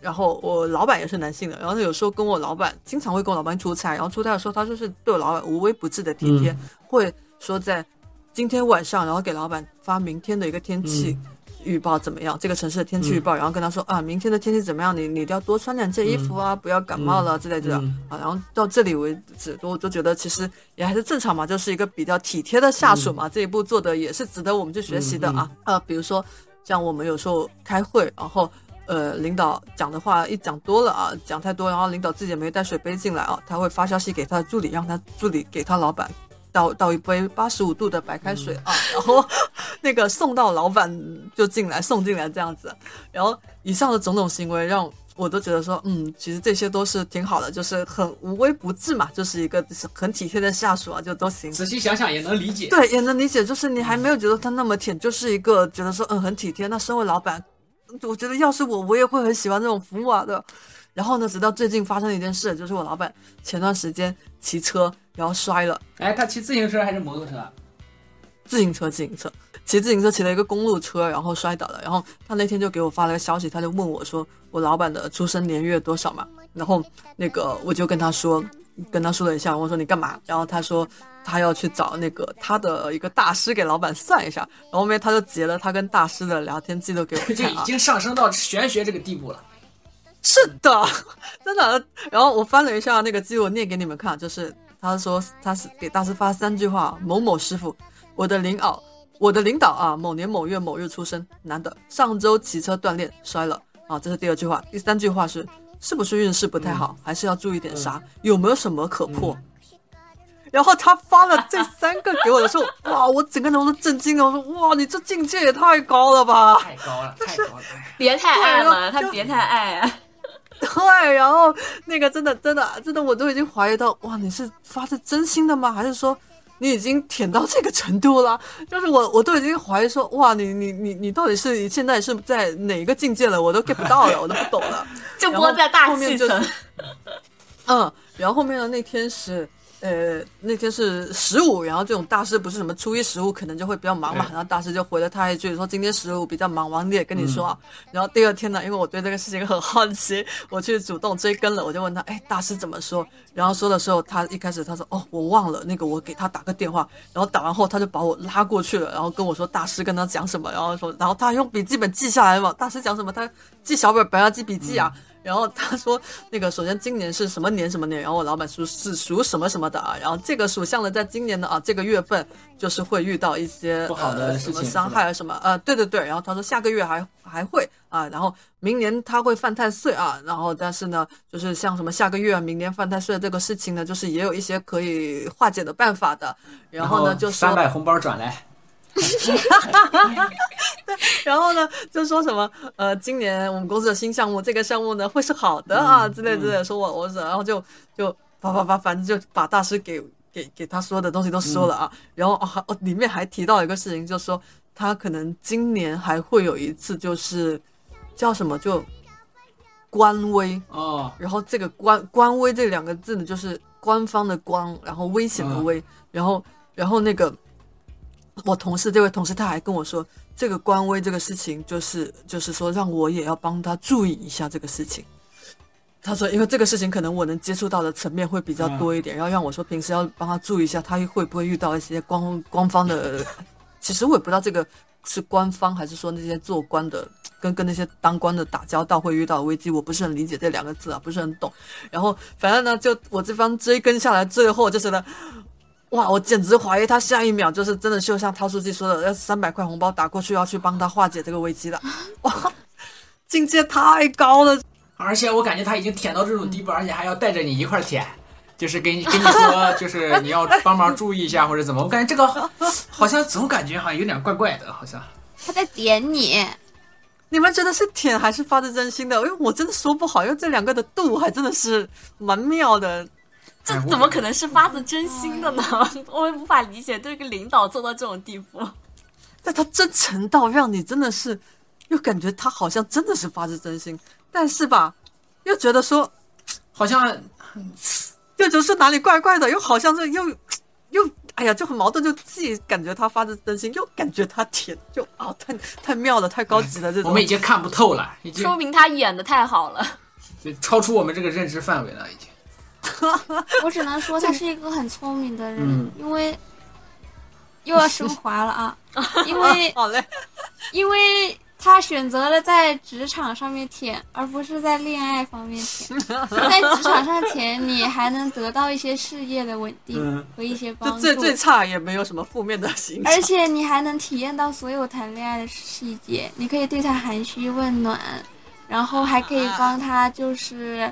Speaker 2: 然后我老板也是男性的，然后有时候跟我老板经常会跟我老板出差，然后出差的时候他就是对我老板无微不至的体贴，会说在今天晚上，然后给老板发明天的一个天气预报怎么样，这个城市的天气预报，然后跟他说啊，明天的天气怎么样，你你一定要多穿两件衣服啊，不要感冒了之类的、
Speaker 5: 嗯
Speaker 2: 啊。然后到这里为止，我就觉得其实也还是正常嘛，就是一个比较体贴的下属嘛，这一步做的也是值得我们去学习的啊。呃，比如说像我们有时候开会，然后。呃，领导讲的话一讲多了啊，讲太多，然后领导自己也没带水杯进来啊，他会发消息给他的助理，让他助理给他老板倒倒一杯八十五度的白开水啊，然后那个送到老板就进来送进来这样子，然后以上的种种行为让我都觉得说，嗯，其实这些都是挺好的，就是很无微不至嘛，就是一个很体贴的下属啊，就都行。
Speaker 5: 仔细想想也能理解。
Speaker 2: 对，也能理解，就是你还没有觉得他那么舔，就是一个觉得说，嗯，很体贴。那身为老板，我觉得要是我，我也会很喜欢这种服务啊的。然后呢，直到最近发生了一件事，就是我老板前段时间骑车然后摔了，
Speaker 5: 哎，他骑自行车还是摩托车？
Speaker 2: 自行车，自行车，骑自行车骑了一个公路车，然后摔倒了。然后他那天就给我发了个消息，他就问我说，我老板的出生年月多少嘛？然后那个我就跟他说，跟他说了一下，我说你干嘛？然后他说他要去找那个他的一个大师给老板算一下。然后后面他就截了他跟大师的聊天记录给我
Speaker 5: 就
Speaker 2: 看啊，
Speaker 5: 已经上升到玄学这个地步了。
Speaker 2: 是的，真的。然后我翻了一下那个记录，念给你们看，就是他说他是给大师发三句话：某某师傅，我的领导，我的领导啊，某年某月某日出生，男的，上周骑车锻炼摔了啊，这是第二句话。第三句话是是不是运势不太好，还是要注意点啥？有没有什么可破？然后他发了这三个给我的时候，哇，我整个人都震惊了。我说，哇，你这境界也太高了吧！
Speaker 5: 太高了，太高了。哎
Speaker 3: 别太爱了，他别太爱啊。
Speaker 2: 对，然后那个真的真的真的，我都已经怀疑到，哇，你是发自真心的吗？还是说你已经舔到这个程度了？就是我我都已经怀疑说，哇，你你你你到底是现在是在哪个境界了？我都 get 不到了，我都不懂了。
Speaker 3: 就播在大
Speaker 2: 后面就
Speaker 3: 气层，
Speaker 2: 嗯，然后后面的那天是。呃，那天是十五，然后这种大师不是什么初一十五可能就会比较忙嘛，然后大师就回了他一句说今天十五比较忙，王也跟你说啊。然后第二天呢，因为我对这个事情很好奇，我去主动追更了，我就问他，哎，大师怎么说？然后说的时候，他一开始他说哦，我忘了，那个我给他打个电话，然后打完后他就把我拉过去了，然后跟我说大师跟他讲什么，然后说，然后他用笔记本记下来嘛，大师讲什么，他记小本本啊，记笔记啊。然后他说，那个首先今年是什么年什么年，然后我老板说是属什么什么的啊，然后这个属相的在今年的啊这个月份就是会遇到一些
Speaker 5: 不好的
Speaker 2: 呃、什么伤害啊什么呃对对对，然后他说下个月还还会啊，然后明年他会犯太岁啊，然后但是呢就是像什么下个月啊明年犯太岁这个事情呢，就是也有一些可以化解的办法的，然后呢就是
Speaker 5: 三百红包转来，
Speaker 2: 然后呢，就说什么呃，今年我们公司的新项目，这个项目呢会是好的啊，之类之类的，说我我是，然后就就啪啪啪，反正就把大师给给给他说的东西都说了啊，然后啊、哦里面还提到一个事情，就说他可能今年还会有一次，就是叫什么就官微，
Speaker 5: 哦，
Speaker 2: 然后这个官官微这两个字呢，就是官方的官，然后危险的危，然后然后那个我同事这位同事他还跟我说，这个官微这个事情，就是就是说让我也要帮他注意一下这个事情。他说，因为这个事情可能我能接触到的层面会比较多一点，然后让我说平时要帮他注意一下，他会不会遇到一些官官方的，其实我也不知道这个是官方还是说那些做官的跟跟那些当官的打交道会遇到的危机，我不是很理解这两个字啊，不是很懂。然后反正呢，就我这方追根下来，最后就是呢，哇，我简直怀疑他下一秒就是真的就像涛书记说的，要三百块红包打过去要去帮他化解这个危机了，哇，境界太高了。
Speaker 5: 而且我感觉他已经舔到这种地步，而且还要带着你一块儿舔，就是给你 跟你说，就是你要帮忙注意一下或者怎么。我感觉这个好像总感觉好像有点怪怪的，好像。
Speaker 4: 他在点你，
Speaker 2: 你们觉得是舔还是发自真心的？因为我真的说不好，因为这两个的度还真的是蛮妙的。
Speaker 3: 这怎么可能是发自真心的呢？我也无法理解，对一个领导做到这种地步。
Speaker 2: 但他真诚到让你真的是，又感觉他好像真的是发自真心，但是吧，又觉得说，
Speaker 5: 好像
Speaker 2: 又觉得说哪里怪怪的，又好像这又又哎呀，就很矛盾，就既感觉他发自真心，又感觉他甜，就啊，太太妙了，太高级了，这种。
Speaker 5: 我们已经看不透了，已经
Speaker 3: 说明他演的太好了。
Speaker 5: 就超出我们这个认知范围了，已经。
Speaker 4: 我只能说他是一个很聪明的人，
Speaker 5: 嗯
Speaker 4: 因为又要升 华了啊，因为
Speaker 2: 好嘞，
Speaker 4: 因为他选择了在职场上面舔，而不是在恋爱方面舔。在职场上舔，你还能得到一些事业的稳定
Speaker 5: 嗯
Speaker 4: 和一些帮助，
Speaker 2: 最最差也没有什么负面的形象。
Speaker 4: 而且你还能体验到所有谈恋爱的细节，你可以对他寒暄问暖，然后还可以帮他就是，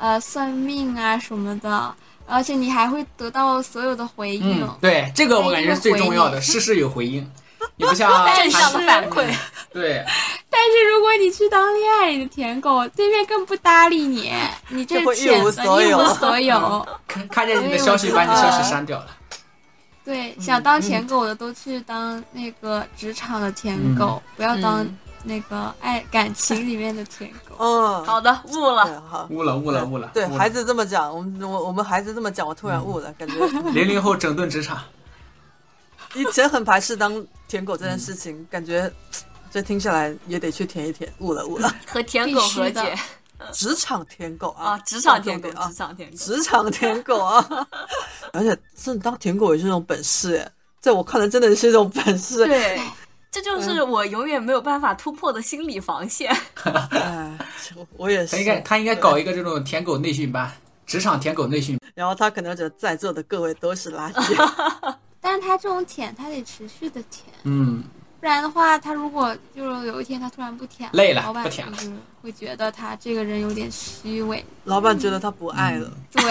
Speaker 4: 呃，算命啊什么的，而且你还会得到所有的回应。
Speaker 5: 嗯，对，这个我感觉是最重要的，事事有回应。你不像
Speaker 3: 正向的反馈，
Speaker 5: 对，
Speaker 4: 但是如果你去当恋爱里的舔狗，对面更不搭理你，你这
Speaker 2: 就会一无所有
Speaker 4: 的一无所有。
Speaker 5: 看看见你的消息，把你消息删掉了。
Speaker 4: 对，想当舔狗的都去当那个职场的舔狗，不要当
Speaker 3: 嗯
Speaker 4: 那个爱感情里面的舔狗。
Speaker 2: 嗯，
Speaker 3: 好的，悟了。
Speaker 2: 好。
Speaker 5: 悟了，悟了，悟了。
Speaker 2: 对孩子这么讲，我们我我们孩子这么讲，我突然悟了，感觉
Speaker 5: 零零后整顿职场，
Speaker 2: 以前很排斥当舔狗这件事情，感觉这听下来也得去舔一舔，悟了悟了。
Speaker 3: 和舔狗和解
Speaker 2: 职场舔狗啊，
Speaker 3: 啊，职场舔狗，
Speaker 2: 啊
Speaker 3: 职，场舔狗。
Speaker 2: 职场舔狗啊，而且真的当舔狗也是一种本事哎，在我看来真的是一种本事。
Speaker 3: 对，这就是我永远没有办法突破的心理防线。
Speaker 2: 哎，我也是
Speaker 5: 他应。该他应该搞一个这种舔狗内训班，职场舔狗内训。
Speaker 2: 然后他可能觉得在座的各位都是垃圾。
Speaker 4: 但是他这种舔，他得持续的舔，
Speaker 5: 嗯，
Speaker 4: 不然的话，他如果就是有一天他突然不舔了，
Speaker 5: 累了
Speaker 4: 老板
Speaker 5: 不舔了
Speaker 4: 就是会觉得他这个人有点虚伪，
Speaker 2: 老板觉得他不爱了，
Speaker 4: 对，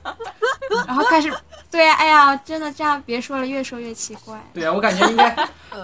Speaker 4: 然后开始，对，哎呀，真的这样别说了，越说越奇怪。
Speaker 5: 对啊，我感觉应该，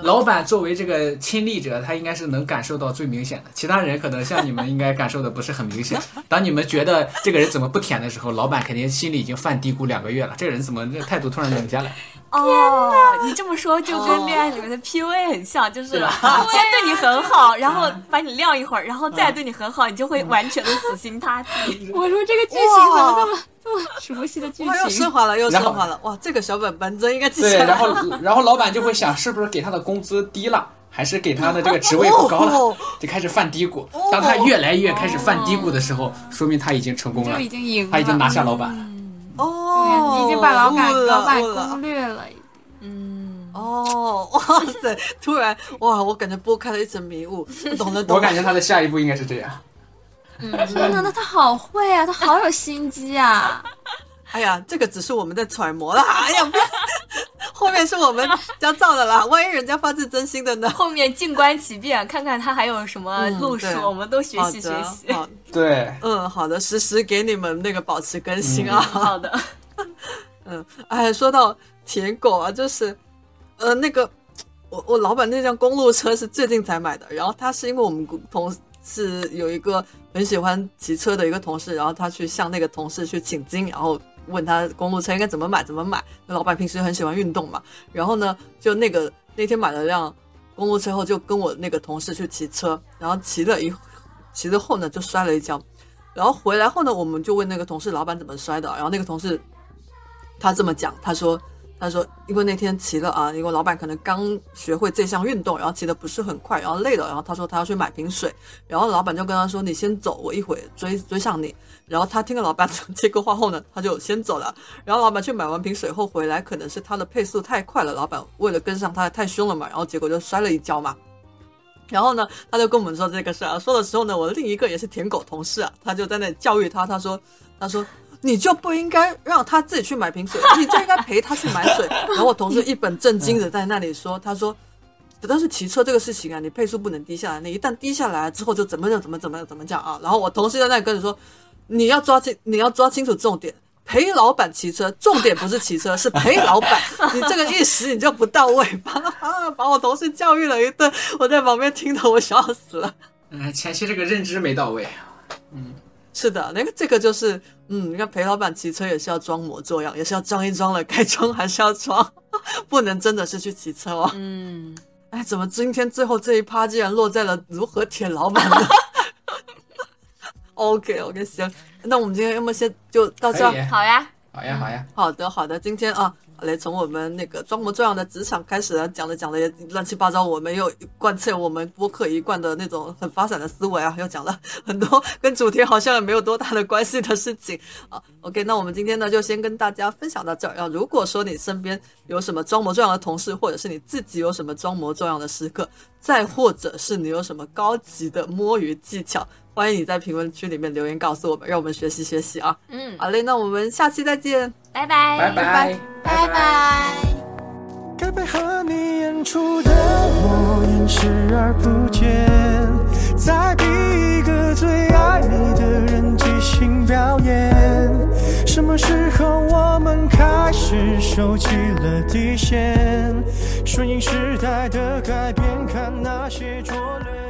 Speaker 5: 老板作为这个亲历者，他应该是能感受到最明显的。其他人可能像你们应该感受的不是很明显。当你们觉得这个人怎么不舔的时候，老板肯定心里已经犯嘀咕两个月了。这个人怎么这态度突然冷下来？
Speaker 3: 哦，你这么说就跟恋爱里面的 PUA 很像，就是
Speaker 5: 对吧
Speaker 3: 先对你很好，然后把你晾一会儿，然后再对你很好，你就会完全的死心塌地。
Speaker 4: 我说这个剧情怎么这么这 么熟悉的剧
Speaker 2: 情，又升？华了，又升华了。哇，这个小本本真应该记
Speaker 5: 对，
Speaker 2: 下来。
Speaker 5: 然后 然后老板就会想，是不是给他的工资低了，还是给他的这个职位不高了
Speaker 2: 哦，
Speaker 5: 就开始犯嘀咕。当他越来越开始犯嘀咕的时候，说明他已经成功了
Speaker 4: 就已，经赢了，
Speaker 5: 他已经拿下老板了。
Speaker 2: 哦，
Speaker 4: 你已经把老板老板攻略了。
Speaker 3: 嗯，
Speaker 2: 哦，哇塞！突然哇，我感觉拨开了一层迷雾，懂了懂了。
Speaker 5: 我感觉他的下一步应该是这样。
Speaker 4: 天哪，那他好会啊，他好有心机啊！
Speaker 2: 哎呀，这个只是我们在揣摩啦。哎呀，不要，后面是我们加造的啦。万一人家发自真心的呢？
Speaker 3: 后面静观其变，看看他还有什么
Speaker 2: 嗯
Speaker 3: 路数，
Speaker 2: 对
Speaker 3: 我们都学习学，习。
Speaker 2: 好，
Speaker 5: 对，
Speaker 2: 嗯，好的，实时给你们那个保持更新啊。
Speaker 3: 好的，
Speaker 2: 嗯，哎，说到舔狗啊，就是，呃，那个我我老板那辆公路车是最近才买的，然后他是因为我们同事有一个很喜欢骑车的一个同事，然后他去向那个同事去请经，然后问他公路车应该怎么买怎么买。那老板平时很喜欢运动嘛，然后呢，就那个那天买了辆公路车后就跟我那个同事去骑车，然后骑了一骑了后呢就摔了一跤，然后回来后呢我们就问那个同事老板怎么摔的，然后那个同事他这么讲，他说。他说：“因为那天骑了啊，因为老板可能刚学会这项运动，然后骑的不是很快，然后累了，然后他说他要去买瓶水，然后老板就跟他说：‘你先走，我一会追追上你。’然后他听了老板这个话后呢，他就先走了。然后老板去买完瓶水后回来，可能是他的配速太快了，老板为了跟上他太凶了嘛，然后结果就摔了一跤嘛。然后呢，他就跟我们说这个事儿，说的时候呢，我的另一个也是舔狗同事啊，他就在那教育他，他说，他说。”你就不应该让他自己去买瓶水，你就应该陪他去买水。然后我同事一本正经的在那里说：“他说，但是骑车这个事情啊，你配速不能低下来，你一旦低下来之后就怎么样怎么怎么怎么讲啊。”然后我同事在那里跟你说：“你要抓清，你要抓清楚重点，陪老板骑车，重点不是骑车，是陪老板。你这个意识你就不到位，把把我同事教育了一顿，我在旁边听得我笑死了。
Speaker 5: 嗯，前期这个认知没到位。嗯。”
Speaker 2: 是的，那个这个就是，嗯，你看裴老板骑车也是要装模作样，也是要装一装了，该装还是要装，不能真的是去骑车哦。嗯，哎，怎么今天最后这一趴竟然落在了如何舔老板呢？OK OK，行，那我们今天要么先就到这，
Speaker 3: 好呀，
Speaker 5: 好呀，好呀，
Speaker 2: 好的好的，今天啊。来，从我们那个装模作样的职场开始啊，讲着讲的也乱七八糟。我们又贯彻我们播客一贯的那种很发散的思维啊，又讲了 很多跟主题好像也没有多大的关系的事情啊。OK，那我们今天呢就先跟大家分享到这儿。要如果说你身边有什么装模作样的同事，或者是你自己有什么装模作样的时刻，再或者是你有什么高级的摸鱼技巧，欢迎你在评论区里面留言告诉我们，让我们学习学习啊。嗯，好嘞，那我们下期再见。
Speaker 3: 拜拜
Speaker 5: 拜拜
Speaker 3: 拜拜。
Speaker 7: 该配合你演出的我演视而不见，再逼一个最爱你的人即兴表演。什么时候我们开始收起了底线？顺应时代的改变，看那些拙劣。